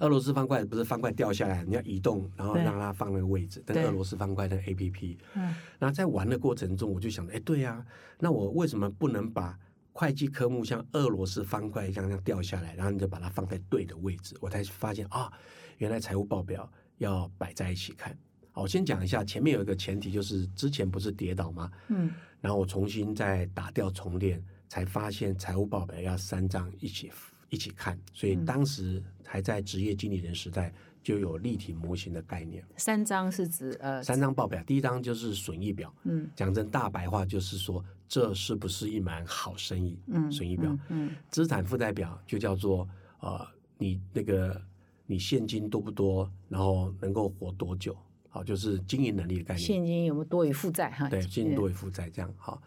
俄罗斯方块不是方块掉下来，你要移动，然后让它放那个位置。但对俄罗斯方块的 A P P，嗯然后在玩的过程中，我就想，哎，对呀、那我为什么不能把会计科目像俄罗斯方块一样这样掉下来，然后你就把它放在对的位置，我才发现啊，原来财务报表要摆在一起看。好，我先讲一下，前面有一个前提，就是之前不是跌倒吗？嗯，然后我重新再打掉重练，才发现财务报表要三张一起一起看，所以当时还在职业经理人时代就有立体模型的概念。三张是指呃，三张报表，第一张就是损益表，嗯讲真大白话就是说这是不是一门好生意？嗯损益表，嗯嗯资产负债表就叫做呃你那个你现金多不多，然后能够活多久，好，就是经营能力的概念。现金有没有多于负债哈？对，现金多于负债这样好。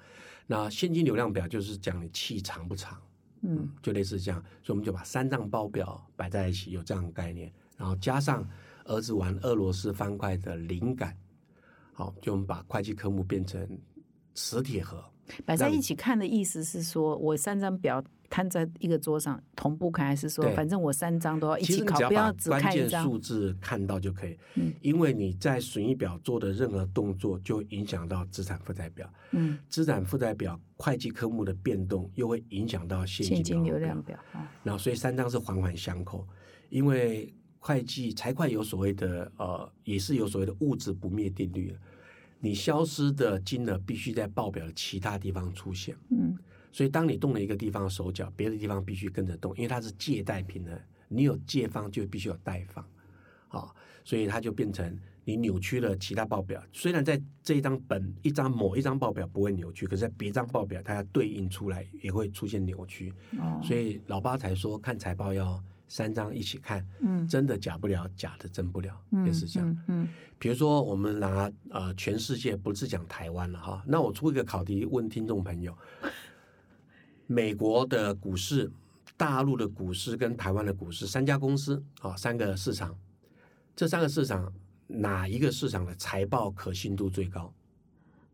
那现金流量表就是讲你气长不长，嗯。就类似这样，所以我们就把三张报表摆在一起，有这样的概念，然后加上儿子玩俄罗斯方块的灵感，好，就我们把会计科目变成磁铁盒，摆在一起看的意思是说，我三张表摊在一个桌上同步看，还是说反正我三张都要一起考，不要只看一张？数字看到就可以，嗯。因为你在损益表做的任何动作，就影响到资产负债表，嗯，资产负债表会计科目的变动又会影响到现现金流量表啊，然后所以三张是环环相扣，因为会计财会有所谓的呃，也是有所谓的物质不灭定律的，你消失的金额必须在报表的其他地方出现，嗯所以当你动了一个地方手脚，别的地方必须跟着动，因为它是借贷平衡，你有借方就必须有贷方，啊，所以它就变成你扭曲了其他报表。虽然在这一张本一张某一张报表不会扭曲，可是在别张报表它要对应出来也会出现扭曲。哦，所以老八才说看财报要三张一起看，嗯真的假不了，假的真不了，嗯也是这样。嗯嗯比如说我们拿呃全世界，不是讲台湾了哈，那我出一个考题问听众朋友：美国的股市、大陆的股市跟台湾的股市三家公司啊，三个市场，这三个市场哪一个市场的财报可信度最高？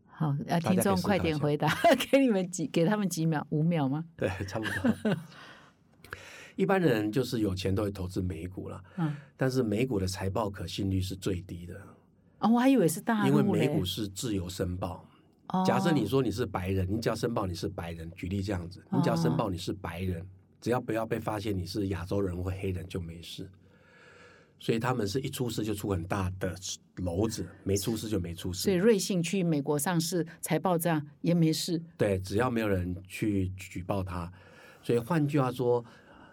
好，呃，大家可以听众快点回答，给你们几，给他们几秒，五秒吗？对，差不多。一般人就是有钱都会投资美股了，嗯，但是美股的财报可信率是最低的，哦，我还以为是大陆因为美股是自由申报。哦假设你说你是白人，你只要申报你是白人，举例这样子，你只要申报你是白人，只要不要被发现你是亚洲人或黑人就没事。所以他们是一出事就出很大的篓子，没出事就没出事所以。瑞幸去美国上市，财报这样也没事。对，只要没有人去举报他，所以换句话说，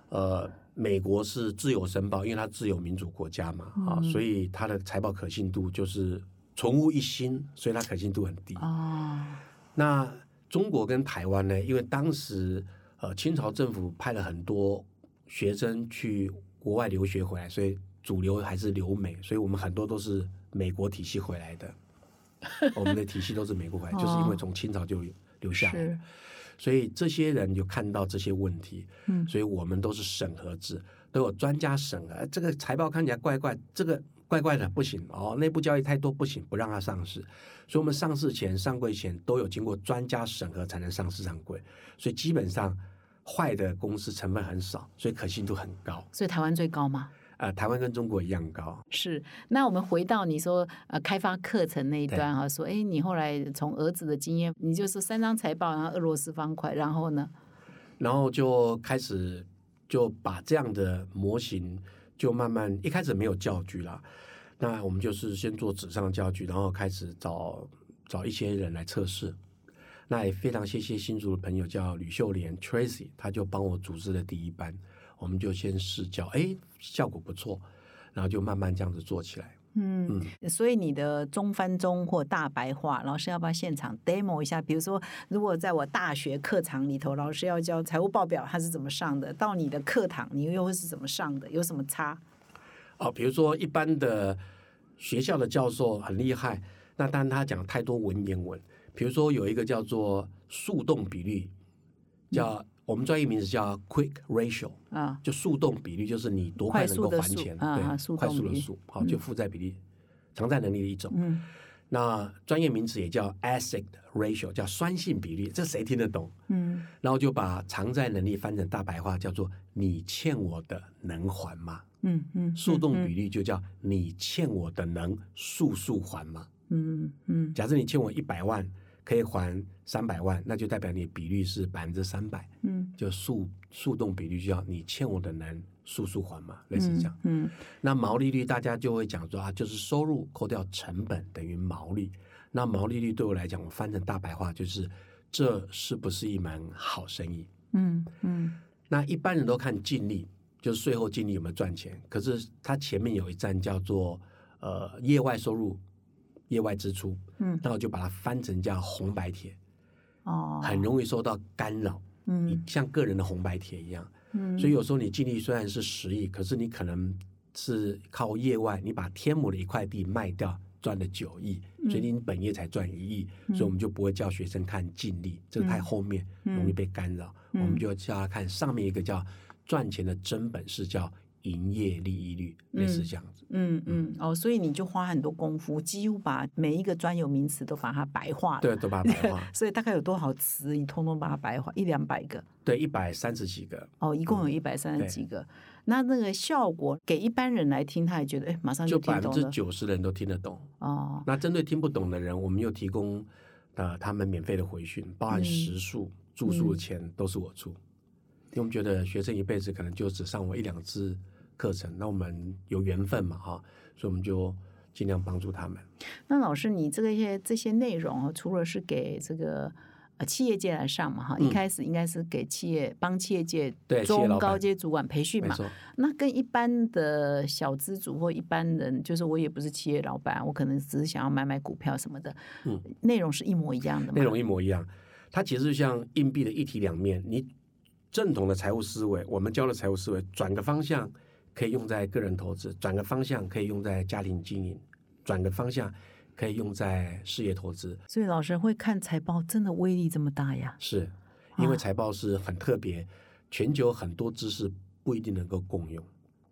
呃，美国是自由申报，因为它自由民主国家嘛，啊，所以它的财报可信度就是纯无一新，所以它可信度很低。哦，那中国跟台湾呢？因为当时呃清朝政府派了很多学生去国外留学回来，所以主流还是留美，所以我们很多都是美国体系回来的。我们的体系都是美国回来，就是因为从清朝就留下来是，所以这些人就看到这些问题，嗯所以我们都是审核制，都有专家审核。这个财报看起来怪怪，这个怪怪的不行哦，内部交易太多不行，不让它上市。所以我们上市前、上柜前都有经过专家审核才能上市上柜，所以基本上坏的公司成本很少，所以可信度很高。所以台湾最高吗？呃，台湾跟中国一样高。是，那我们回到你说呃开发课程那一段哈，说哎，你后来从儿子的经验，你就是三张财报，然后俄罗斯方块，然后呢，然后就开始就把这样的模型就慢慢一开始没有教具啦，那我们就是先做纸上教具，然后开始找找一些人来测试。那也非常谢谢新竹的朋友叫吕秀莲 Tracy，他就帮我组织了第一班，我们就先试教，哎，效果不错，然后就慢慢这样子做起来。嗯，所以你的中翻中或大白话，老师要不要现场 demo 一下？比如说，如果在我大学课堂里头，老师要教财务报表，他是怎么上的？到你的课堂，你又会是怎么上的？有什么差？哦，比如说一般的学校的教授很厉害，那当然他讲太多文言文。比如说有一个叫做速动比率，叫、我们专业名字叫 quick ratio，啊，就速动比率，就是你多快能够还钱，快速的速啊啊对，快速的速，好，就负债比例、偿债能力的一种。嗯那专业名词也叫 acid ratio，叫酸性比率，这谁听得懂？嗯然后就把偿债能力翻成大白话，叫做你欠我的能还吗？嗯嗯，速动比率就叫你欠我的能速速还吗？嗯嗯假设你欠我一百万，可以还三百万，那就代表你比率是百分之三百，嗯就速速动比率就要你欠我的能速速还嘛，类似这样。嗯那毛利率大家就会讲说啊，就是收入扣掉成本等于毛利。那毛利率对我来讲，我翻成大白话就是这是不是一门好生意？嗯嗯那一般人都看净利，就是税后净利有没有赚钱。可是它前面有一站叫做呃业外收入、业外支出，嗯。那我就把它翻成叫红白帖，哦，很容易受到干扰，嗯。像个人的红白帖一样。嗯，所以有时候你净利虽然是十亿，可是你可能是靠业外，你把天母的一块地卖掉赚了九亿，所以你本业才赚一亿，所以我们就不会叫学生看净利，这个太后面容易被干扰，我们就叫他看上面一个叫赚钱的真本事，叫营业利益率，类似这样子。嗯嗯哦，所以你就花很多功夫，几乎把每一个专有名词都把它白化了。对，都把它白化。所以大概有多少词，你通通把它白化，一两百个对，一百三十几个，哦，一共有一百三十几个。那那个效果给一般人来听，他也觉得哎，马上就百分之九十的人都听得懂。哦。那针对听不懂的人，我们又提供呃他们免费的回训，包含食宿、住宿的钱都是我出。因为我们觉得学生一辈子可能就只上我一两次课程，那我们有缘分嘛哈，所以我们就尽量帮助他们。那老师，你这个些这些内容啊，除了是给这个呃企业界来上嘛哈，一开始应该是给企业帮企业界中高阶主管培训嘛。那跟一般的小资主或一般人，就是我也不是企业老板，我可能只是想要买买股票什么的，嗯，内容是一模一样的嘛。内容一模一样。它其实就像硬币的一体两面，你正统的财务思维，我们教的财务思维，转个方向可以用在个人投资，转个方向可以用在家庭经营，转个方向可以用在事业投资。所以老师会看财报，真的威力这么大呀？是因为财报是很特别，全球很多知识不一定能够共用，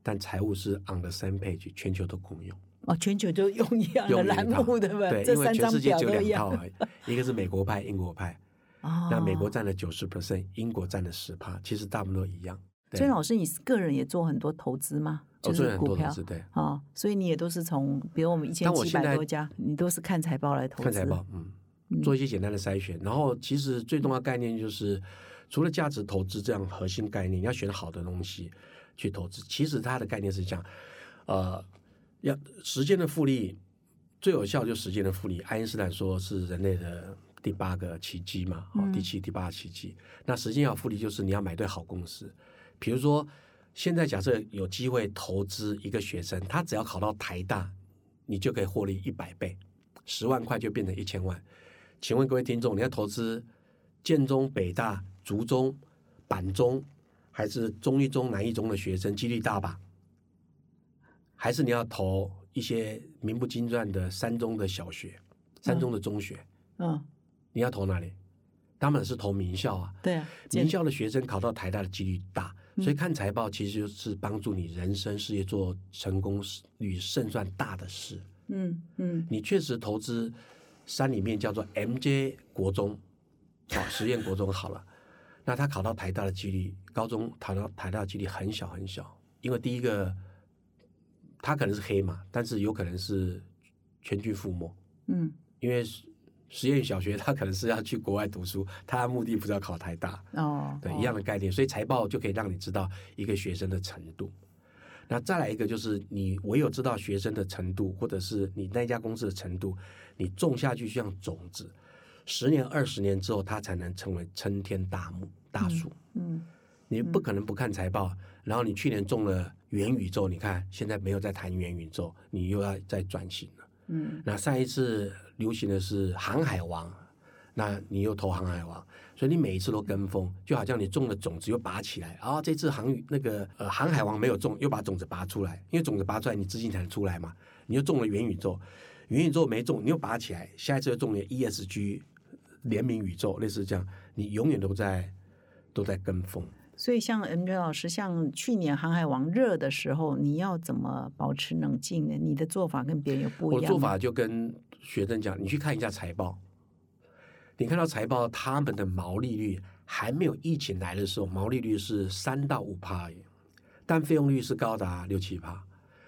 但财务是 on the same page，全球都共用。哦，全球都用一样的栏目，对不？对，因为这三张全世界只有表都一样。两套一个是美国派，英国派。哦，那美国占了九十 percent，英国占了十趴，其实大部分都一样。对所以老师，你个人也做很多投资吗？就是股票对，哦，所以你也都是从，比如我们一千七百多家，你都是看财报来投资。看财报，嗯，做一些简单的筛选。然后其实最重要的概念就是，除了价值投资这样核心概念，你要选好的东西去投资。其实它的概念是这样，呃，要时间的复利最有效就是时间的复利。爱因斯坦说是人类的第八个奇迹嘛，哦，第七、第八个奇迹。那时间要复利就是你要买对好公司，比如说现在假设有机会投资一个学生，他只要考到台大，你就可以获利一百倍。十万块就变成一千万。请问各位听众，你要投资建中、北大、竹中、板中，还是中一中、南一中的学生，几率大吧？还是你要投一些名不经传的三中的小学、三中的中学？嗯，你要投哪里？当然是投名校啊。对啊，名校的学生考到台大的几率大，嗯所以看财报其实就是帮助你人生事业做成功与胜算大的事。嗯嗯。你确实投资山里面叫做 MJ 国中，好、实验国中好了，那他考到台大的几率，高中考到台大的几率很小很小，因为第一个他可能是黑马，但是有可能是全军覆没，嗯。因为实实验小学他可能是要去国外读书，他的目的不是要考台大，哦，对，哦一样的概念，所以财报就可以让你知道一个学生的程度。那再来一个就是，你唯有知道学生的程度，或者是你那家公司的程度，你种下去就像种子，十年、二十年之后，它才能成为参天大木、大树。嗯你不可能不看财报，然后你去年种了元宇宙，你看现在没有在谈元宇宙，你又要再转型了。嗯那上一次流行的是航海王，那你又投航海王，所以你每一次都跟风，就好像你种了种子又拔起来啊，这次航那个呃航海王没有种，又把种子拔出来，因为种子拔出来你资金才能出来嘛，你又种了元宇宙，元宇宙没种，你又拔起来，下一次又种了 ESG 联名宇宙，类似这样，你永远都在都在跟风。所以像 M J 老师，像去年航海王热的时候，你要怎么保持冷静呢？你的做法跟别人有不一样？我做法就跟学生讲，你去看一下财报，你看到财报，他们的毛利率还没有疫情来的时候，毛利率是三到五趴但费用率是高达六七趴，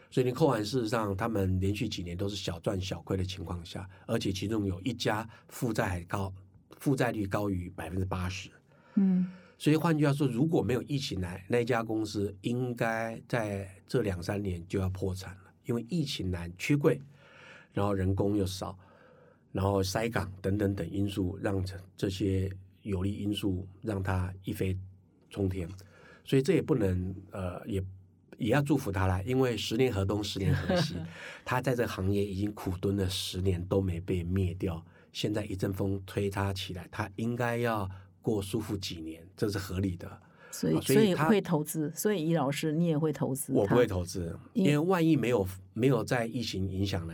所以你扣完，事实上他们连续几年都是小赚小亏的情况下，而且其中有一家负债还高，负债率高于百分之八十。嗯所以换句话说，如果没有疫情来，那家公司应该在这两三年就要破产了，因为疫情难、缺柜，然后人工又少，然后塞港等等等因素，让这这些有利因素让它一飞冲天。所以这也不能呃，也也要祝福他啦，因为十年河东，十年河西，他在这个行业已经苦蹲了十年都没被灭掉，现在一阵风吹他起来，他应该要过舒服几年，这是合理的。所以啊所以会投资，所以易老师你也会投资？我不会，投资，因因为万一没有没有在疫情影响呢，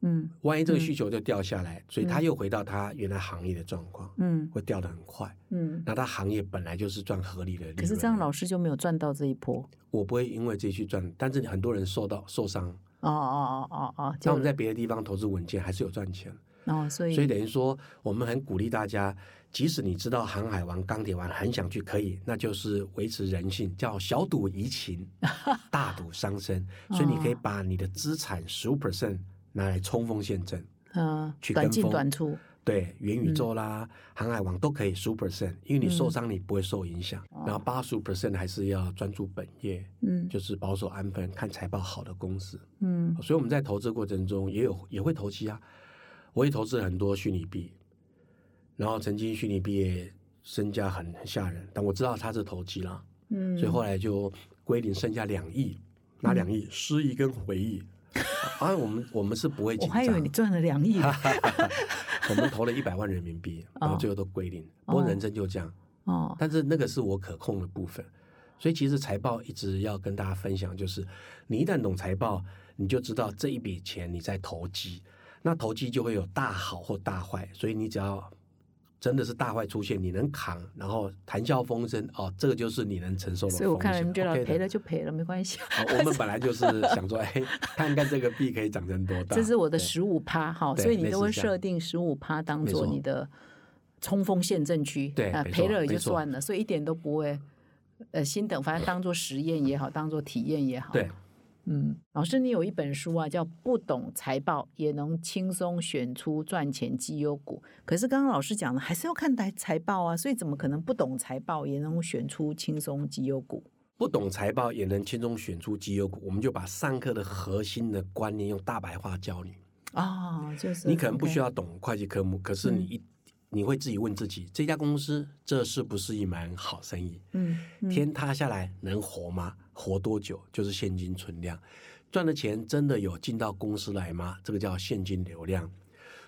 嗯万一这个需求就掉下来，所以他又回到他原来行业的状况，嗯会掉的很快。嗯。那他行业本来就是赚合理的利润，可是这样老师就没有赚到这一波。我不会因为这去赚，但是很多人受到受伤。哦哦哦哦哦，那我们在别的地方投资稳健，还是有赚钱。哦，所以所以等于说，我们很鼓励大家，即使你知道航海王、钢铁王很想去，可以，那就是维持人性，叫小赌怡情，大赌伤身。所以你可以把你的资产十五 percent 拿来冲锋陷阵，嗯，短进去跟风短出，对，元宇宙嗯啦、航海王都可以十五 percent，因为你受伤你不会受影响。然后八十五 percent 还是要专注本业，嗯就是保守安分，看财报好的公司。嗯所以我们在投资过程中也有也会投机啊，我也投资了很多虚拟币，然后曾经虚拟币也身价很很吓人，但我知道它是投机啦，嗯，所以后来就归零剩下两亿，拿两亿失忆跟回忆。啊，我们我们是不会我紧张还以为你，赚了两亿呢。我们投了一百万人民币，然后最后都归零。不过人生就这样，哦，但是那个是我可控的部分，所以其实财报一直要跟大家分享，就是你一旦懂财报，你就知道这一笔钱你在投机，那投机就会有大好或大坏，所以你只要真的是大坏出现，你能扛，然后谈笑风生，哦，这个就是你能承受的风险。所以我看人觉得赔了就赔了，没关系。好我们本来就是想说，哎，看看这个币可以涨成多大。这是我的十五趴哈，所以你都会设定十五趴当做你的冲锋陷阵区，啊，对没赔了也就算了，所以一点都不会呃心等，反正当做实验也好，当做体验也好。对，嗯，老师，你有一本书啊，叫《不懂财报也能轻松选出赚钱绩优股》。可是刚刚老师讲了，还是要看财财报啊，所以怎么可能不懂财报也能选出轻松绩优股？不懂财报也能轻松选出绩优股，我们就把上课的核心的观念用大白话教你。啊、就是你可能不需要懂会计科目，可是你一、你会自己问自己，这家公司这是不是一门好生意？嗯，嗯天塌下来能活吗？活多久？就是现金存量，赚的钱真的有进到公司来吗？这个叫现金流量。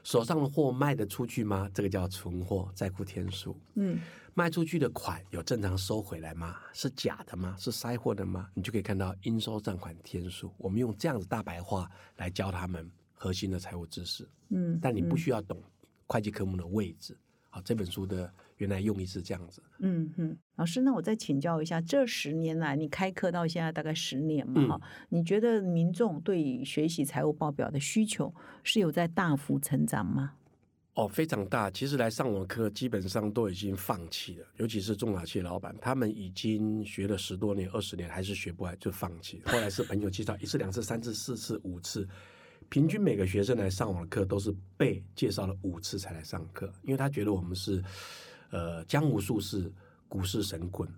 手上的货卖得出去吗？这个叫存货在库天数。嗯卖出去的款有正常收回来吗？是假的吗？是塞货的吗？你就可以看到应收账款天数。我们用这样子大白话来教他们核心的财务知识。嗯，但你不需要懂会计科目的位置。好，这本书的原来用意是这样子。嗯哼，老师，那我再请教一下，这十年来你开课到现在大概十年嘛，哈、你觉得民众对于学习财务报表的需求是有在大幅成长吗？哦，非常大。其实来上我的课，基本上都已经放弃了，尤其是中小企业老板，他们已经学了十多年、二十年，还是学不来就放弃。后来是朋友介绍，一次、两次、三次、四次、五次，平均每个学生来上我的课都是被介绍了五次才来上课，因为他觉得我们是呃江湖术士、股市神棍，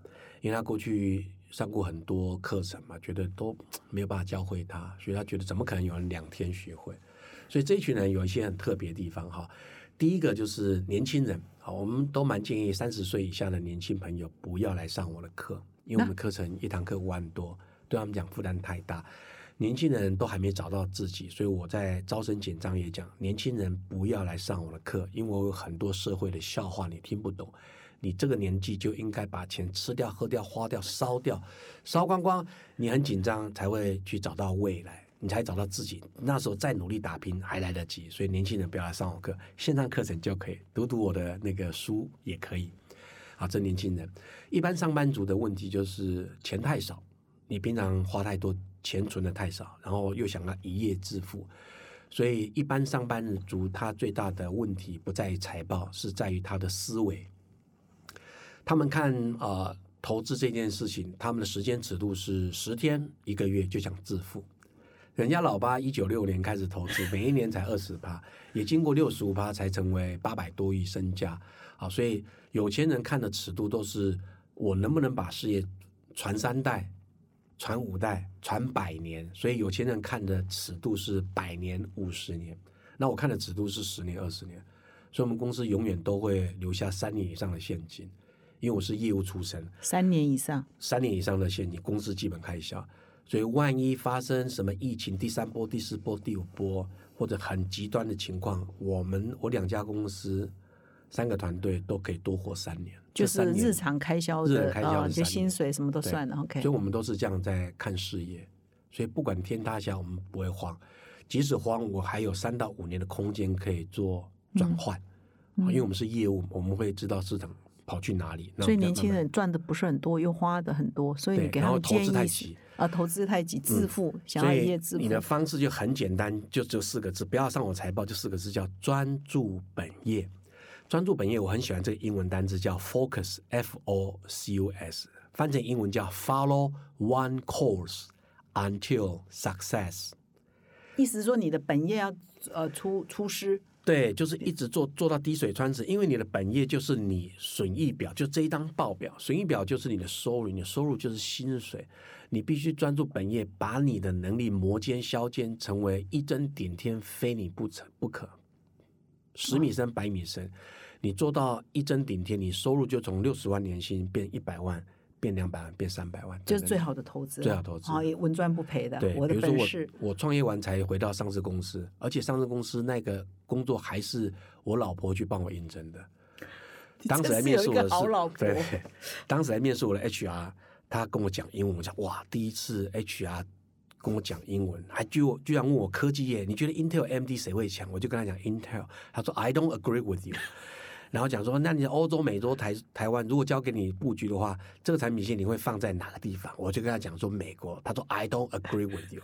因为他过去上过很多课程嘛，觉得都没有办法教会他，所以他觉得怎么可能有人两天学会？所以这一群人有一些很特别的地方哈。第一个就是年轻人，好，我们都蛮建议三十岁以下的年轻朋友不要来上我的课，因为我们课程一堂课五万多，对他们讲负担太大。年轻人都还没找到自己，所以我在招生简章也讲，年轻人不要来上我的课，因为我有很多社会的笑话你听不懂。你这个年纪就应该把钱吃掉、喝掉、花掉、烧掉，烧光光，你很紧张才会去找到未来，你才找到自己。那时候再努力打拼还来得及，所以年轻人不要来上我课，线上课程就可以，读读我的那个书也可以。啊，这年轻人，一般上班族的问题就是钱太少，你平常花太多，钱存的太少，然后又想要一夜致富，所以一般上班族他最大的问题不在于财报，是在于他的思维。他们看呃投资这件事情，他们的时间尺度是十天一个月就想致富，人家老爸一九六年开始投资，每一年才二十趴，也经过六十五趴才成为八百多亿身家。啊，所以有钱人看的尺度都是我能不能把事业传三代、传五代、传百年。所以有钱人看的尺度是百年、五十年。那我看的尺度是十年、二十年。所以我们公司永远都会留下三年以上的现金，因为我是业务出身，三年以上，三年以上的现金，公司基本开销。所以万一发生什么疫情，第三波、第四波、第五波，或者很极端的情况，我们我两家公司三个团队都可以多活三年，就是日常开销的啊，就薪水什么都算了。OK，所以我们都是这样在看事业，所以不管天塌下，我们不会慌，即使慌，我还有三到五年的空间可以做。转换，因为我们是业务，我们会知道市场跑去哪里。所以年轻人赚的不是很多，又花的很多，所以你给他们建议啊，投资太急，致富，想要一夜致富。你的方式就很简单，就只有四个字，不要上我财报，就四个字，叫专注本业。专注本业，我很喜欢这个英文单字，叫 focus，f o c u s，翻成英文叫 follow one course until success。意思是说，你的本业要呃出出师。对，就是一直做做到滴水穿石，因为你的本业就是你损益表，就这一张报表，损益表就是你的收入，你的收入就是薪水，你必须专注本业，把你的能力磨尖削尖，成为一针顶天，非你不成不可，十米深百米深，你做到一针顶天，你收入就从六十万年薪变一百万。变两百万，变三百万，就是最好的投资，最好投资，好也稳赚不赔的。对，我的本事。我创业完才回到上市公司，而且上市公司那个工作还是我老婆去帮我应征的。当时来面试我的是，对，当时来面试我的 HR，他跟我讲英文，我讲哇，第一次 HR 跟我讲英文，还居居然问我科技业，你觉得 Intel MD 谁会强？我就跟他讲 Intel，他说 I don't agree with you。然后讲说，那你欧洲、美洲、台台湾，如果交给你布局的话，这个产品线你会放在哪个地方？我就跟他讲说美国。他说 I don't agree with you.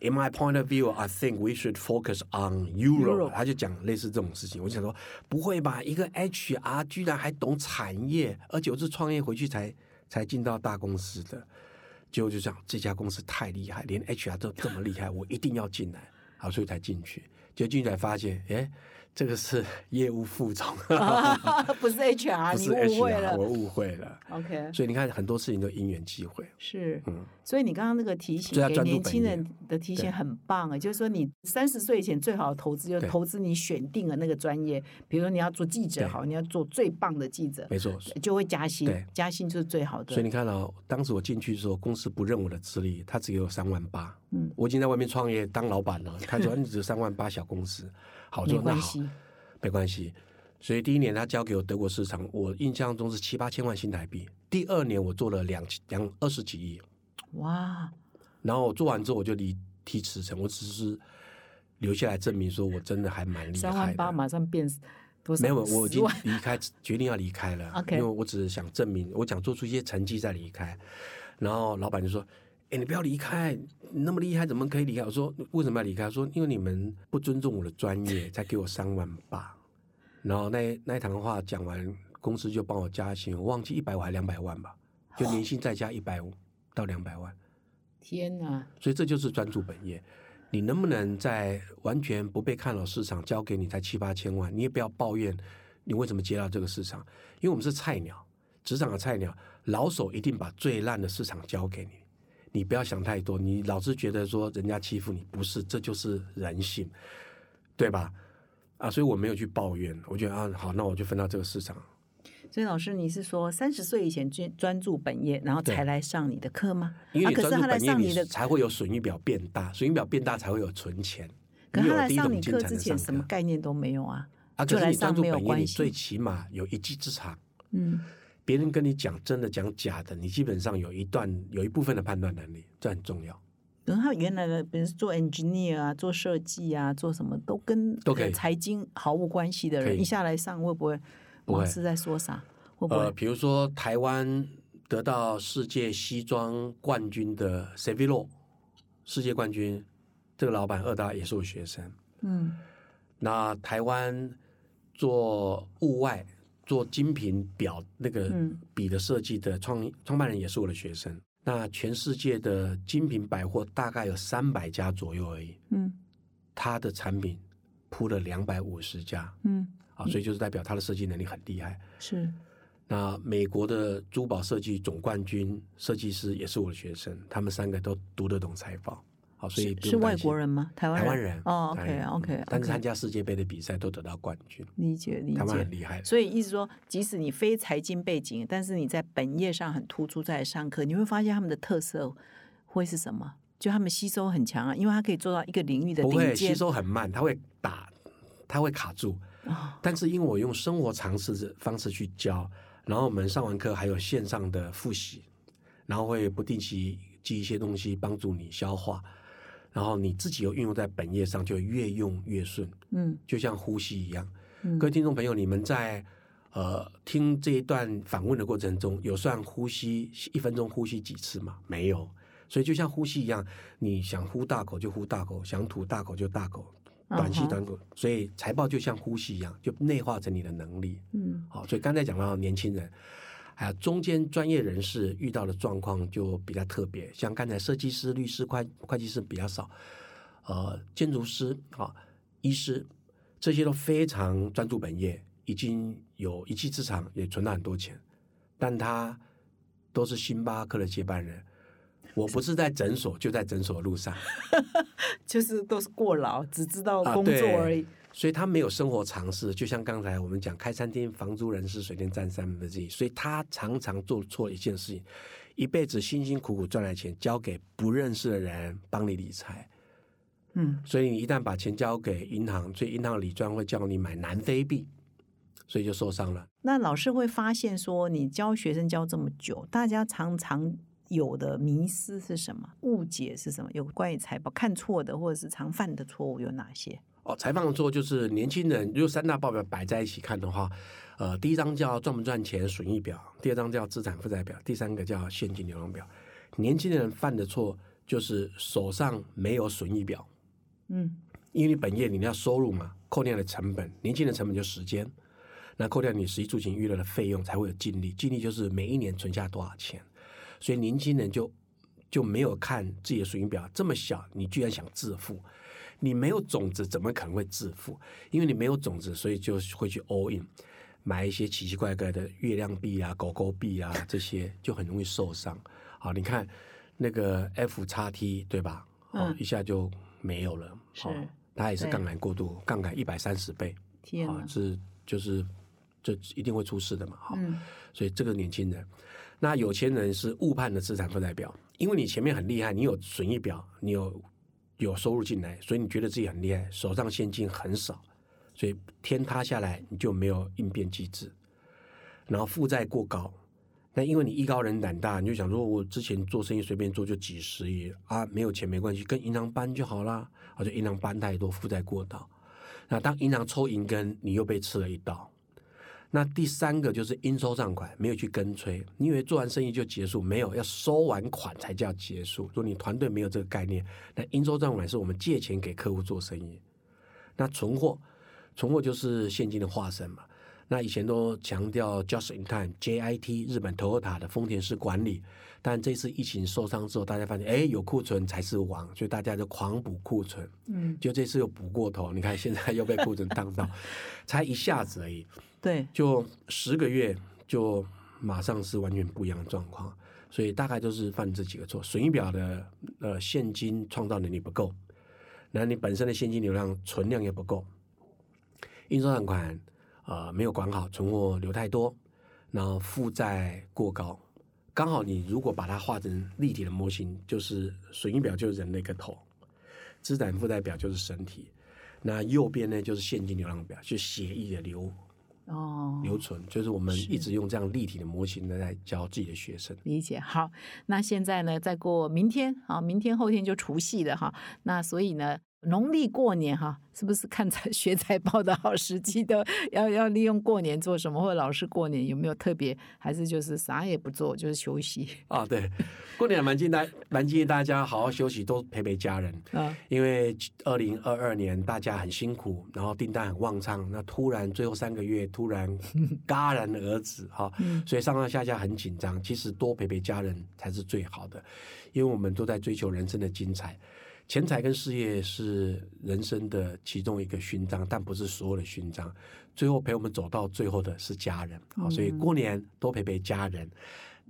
In my point of view, I think we should focus on Europe. 他就讲类似这种事情。我就想说，不会吧？一个 HR 居然还懂产业，而且我是创业回去才才进到大公司的。结果就这样，这家公司太厉害，连 HR 都这么厉害，我一定要进来。好，所以才进去。就进去才发现，哎。这个是 业务副总，不是 HR，你误会了，我误会了。OK，所以你看很多事情都因缘机会。是，嗯，所以你刚刚那个提醒给年轻人的提醒很棒啊，就是说你三十岁以前最好的投资就是投资你选定了那个专业，比如说你要做记者，好，你要做最棒的记者，没错，就会加薪，加薪就是最好的。所以你看到当时我进去的时候，公司不认我的资历，他只有三万八，嗯，我已经在外面创业当老板了，他说你只有三万八小公司。好做那好，没关系。所以第一年他交给我德国市场，我印象中是七八千万新台币。第二年我做了两两二十几亿，哇！然后我做完之后我就离提辞呈，我只是留下来证明说我真的还蛮厉害。三万八马上变多少？没有，我已经离开，决定要离开了。OK，因为我只是想证明，我想做出一些成绩再离开。然后老板就说。哎，你不要离开！你那么厉害，怎么可以离开？我说为什么要离开？说因为你们不尊重我的专业，才给我三万八。然后那那一堂话讲完，公司就帮我加薪，我忘记一百五还两百万吧，就年薪再加一百五到两百万。天哪！所以这就是专注本业。你能不能在完全不被看好市场交给你才七八千万？你也不要抱怨你为什么接到这个市场，因为我们是菜鸟，职场的菜鸟，老手一定把最烂的市场交给你。你不要想太多，你老是觉得说人家欺负你，不是，这就是人性，对吧？啊，所以我没有去抱怨，我觉得啊，好，那我就分到这个市场。所以老师，你是说三十岁以前专专注本业，然后才来上你的课吗？因为专注本业，你的才会有损益表变大，损益表变大才会有存钱。可他来上你课之前，什么概念都没有啊？啊，就是你专注本业，你最起码有一技之长。嗯。别人跟你讲真的讲假的，你基本上有一段有一部分的判断能力，这很重要。等他原来的，比如做 engineer 啊，做设计啊，做什么都跟都可以财经毫无关系的人，一下来上会不会？不会是在说啥？会不会？比如说台湾得到世界西装冠军的 s e v i l o 世界冠军，这个老板二大也是我学生。嗯，那台湾做户外。做精品表那个嗯笔的设计的创创办人也是我的学生。那全世界的精品百货大概有三百家左右而已，嗯他的产品铺了两百五十家嗯，啊，所以就是代表他的设计能力很厉害。是那美国的珠宝设计总冠军设计师也是我的学生，他们三个都读得懂财报，好，所以是外国人吗？台湾台湾人哦，OK OK，嗯但是参加世界杯的比赛都得到冠军，理解理台湾解很。厉害。所以意思说，即使你非财经背景，但是你在本业上很突出，在上课，你会发现他们的特色会是什么？就他们吸收很强啊，因为他可以做到一个领域的不会吸。收很慢，他会打，他会卡住。哦但是因为我用生活常识的方式去教，然后我们上完课还有线上的复习，然后会不定期记一些东西帮助你消化，然后你自己又运用在本业上，就越用越顺，嗯就像呼吸一样。嗯各位听众朋友，你们在呃听这一段访问的过程中，有算呼吸一分钟呼吸几次吗？没有。所以就像呼吸一样，你想呼大口就呼大口，想吐大口就大口，短吸短吐。所以财报就像呼吸一样，就内化成你的能力。嗯好，所以刚才讲到年轻人，还有中间专业人士遇到的状况就比较特别，像刚才设计师、律师、会会计师比较少，呃，建筑师啊、医师这些都非常专注本业，已经有一技之长，也存了很多钱，但他都是星巴克的接班人。我不是在诊所，就在诊所的路上。就是都是过劳，只知道啊工作而已。所以他没有生活常识，就像刚才我们讲开餐厅，房租人事水电占三分之一，所以他常常做错一件事情，一辈子辛辛苦苦赚来钱交给不认识的人帮你理财，嗯所以你一旦把钱交给银行，所以银行理专会叫你买南非币，所以就受伤了。那老师会发现说，你教学生教这么久，大家常常有的迷思是什么？误解是什么？有关于财报看错的，或者是常犯的错误有哪些？哦，采访做就是年轻人，如果三大报表摆在一起看的话，呃，第一张叫赚不赚钱损益表，第二张叫资产负债表，第三个叫现金流量表。年轻人犯的错就是手上没有损益表，嗯因为你本业你要收入嘛，扣掉你的成本，年轻人成本就时间，那扣掉你食衣住行娱乐的费用，才会有净利。净利就是每一年存下多少钱，所以年轻人就就没有看自己的损益表，这么小，你居然想致富，你没有种子怎么可能会致富？因为你没有种子，所以就会去 all in，买一些奇奇怪怪的月亮币啊、狗狗币啊这些，就很容易受伤。好，你看那个 F 叉 T 对吧？哦，嗯一下就没有了。是哦它也是对杠杆过度，杠杆一百三十倍，天是就是这一定会出事的嘛，哈、嗯所以这个年轻人，那有钱人是误判的资产负债表，因为你前面很厉害，你有损益表，你有有收入进来，所以你觉得自己很厉害，手上现金很少，所以天塌下来你就没有应变机制，然后负债过高。那因为你艺高人胆大，你就想说，我之前做生意随便做就几十亿啊，没有钱没关系，跟银行搬就好啦。而且银行搬太多，负债过大。那当银行抽银根，你又被吃了一刀。那第三个就是应收账款没有去跟催，你以为做完生意就结束？没有，要收完款才叫结束。如果你团队没有这个概念，那应收账款是我们借钱给客户做生意。那存货，存货就是现金的化身嘛。那以前都强调 just in time，JIT 日本 Toyota 的丰田式管理，但这次疫情受伤之后，大家发现哎有库存才是王，所以大家就狂补库存。嗯，就这次又补过头，你看现在又被库存当到，才一下子而已，对，就十个月就马上是完全不一样的状况，所以大概就是犯这几个错：损益表的呃现金创造能力不够，那你本身的现金流量存量也不够，应收账款呃没有管好，存货留太多，然后负债过高。刚好你如果把它画成立体的模型，就是损益表就是人的一个头，资产负债表就是身体，那右边呢就是现金流量表，就是血液的流哦，留存，就是我们一直用这样立体的模型呢来教自己的学生。理解好。那现在呢，再过明天啊，明天后天就除夕了哈。那所以呢，农历过年哈，是不是看财 学财报的好时机的？要要利用过年做什么？或者老师过年有没有特别？还是就是啥也不做，就是休息？啊，对，过年蛮建议大蛮建议大家好好休息，多陪陪家人。啊，因为二零二二年大家很辛苦，然后订单很旺畅，那突然最后三个月突然 戛然而止哈，所以上上下下很紧张。其实多陪陪家人才是最好的，因为我们都在追求人生的精彩。钱财跟事业是人生的其中一个勋章，但不是所有的勋章。最后陪我们走到最后的是家人，好，所以过年多陪陪家人。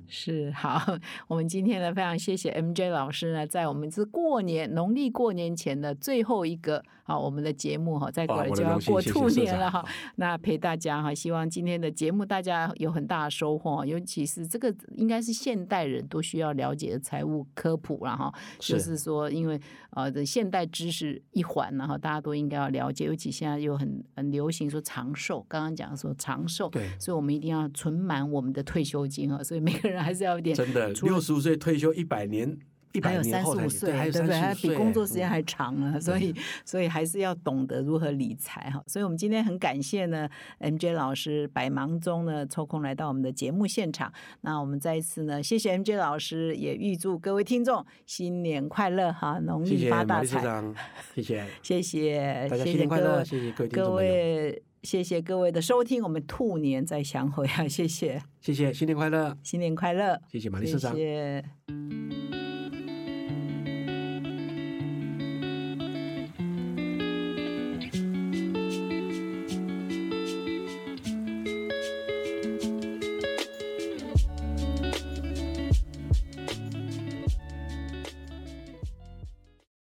是 好，我们今天呢非常谢谢 MJ 老师呢，在我们是过年农历过年前的最后一个啊我们的节目哈，再过来就要过兔年了哈，那陪大家哈，希望今天的节目大家有很大的收获，尤其是这个应该是现代人都需要了解的财务科普了哈，就是说因为呃的现代知识一环然后大家都应该要了解，尤其现在又很很流行说长寿，刚刚讲说长寿，对，所以我们一定要存满我们的退休金啊，所以每个。还是要有点真的，六十五岁退休一百年，一百年后才对，还有三十岁，比工作时间还长了，所以所以还是要懂得如何理财哈。所以我们今天很感谢呢，MJ 老师百忙中呢抽空来到我们的节目现场。那我们再一次呢，谢谢 MJ 老师，也预祝各位听众新年快乐哈，农历发大财。谢谢，谢谢，大家新年快乐，谢谢各位各位。谢谢各位的收听，我们兔年再相会啊！谢谢，谢谢，新年快乐，新年快乐，谢谢玛丽社长。谢谢。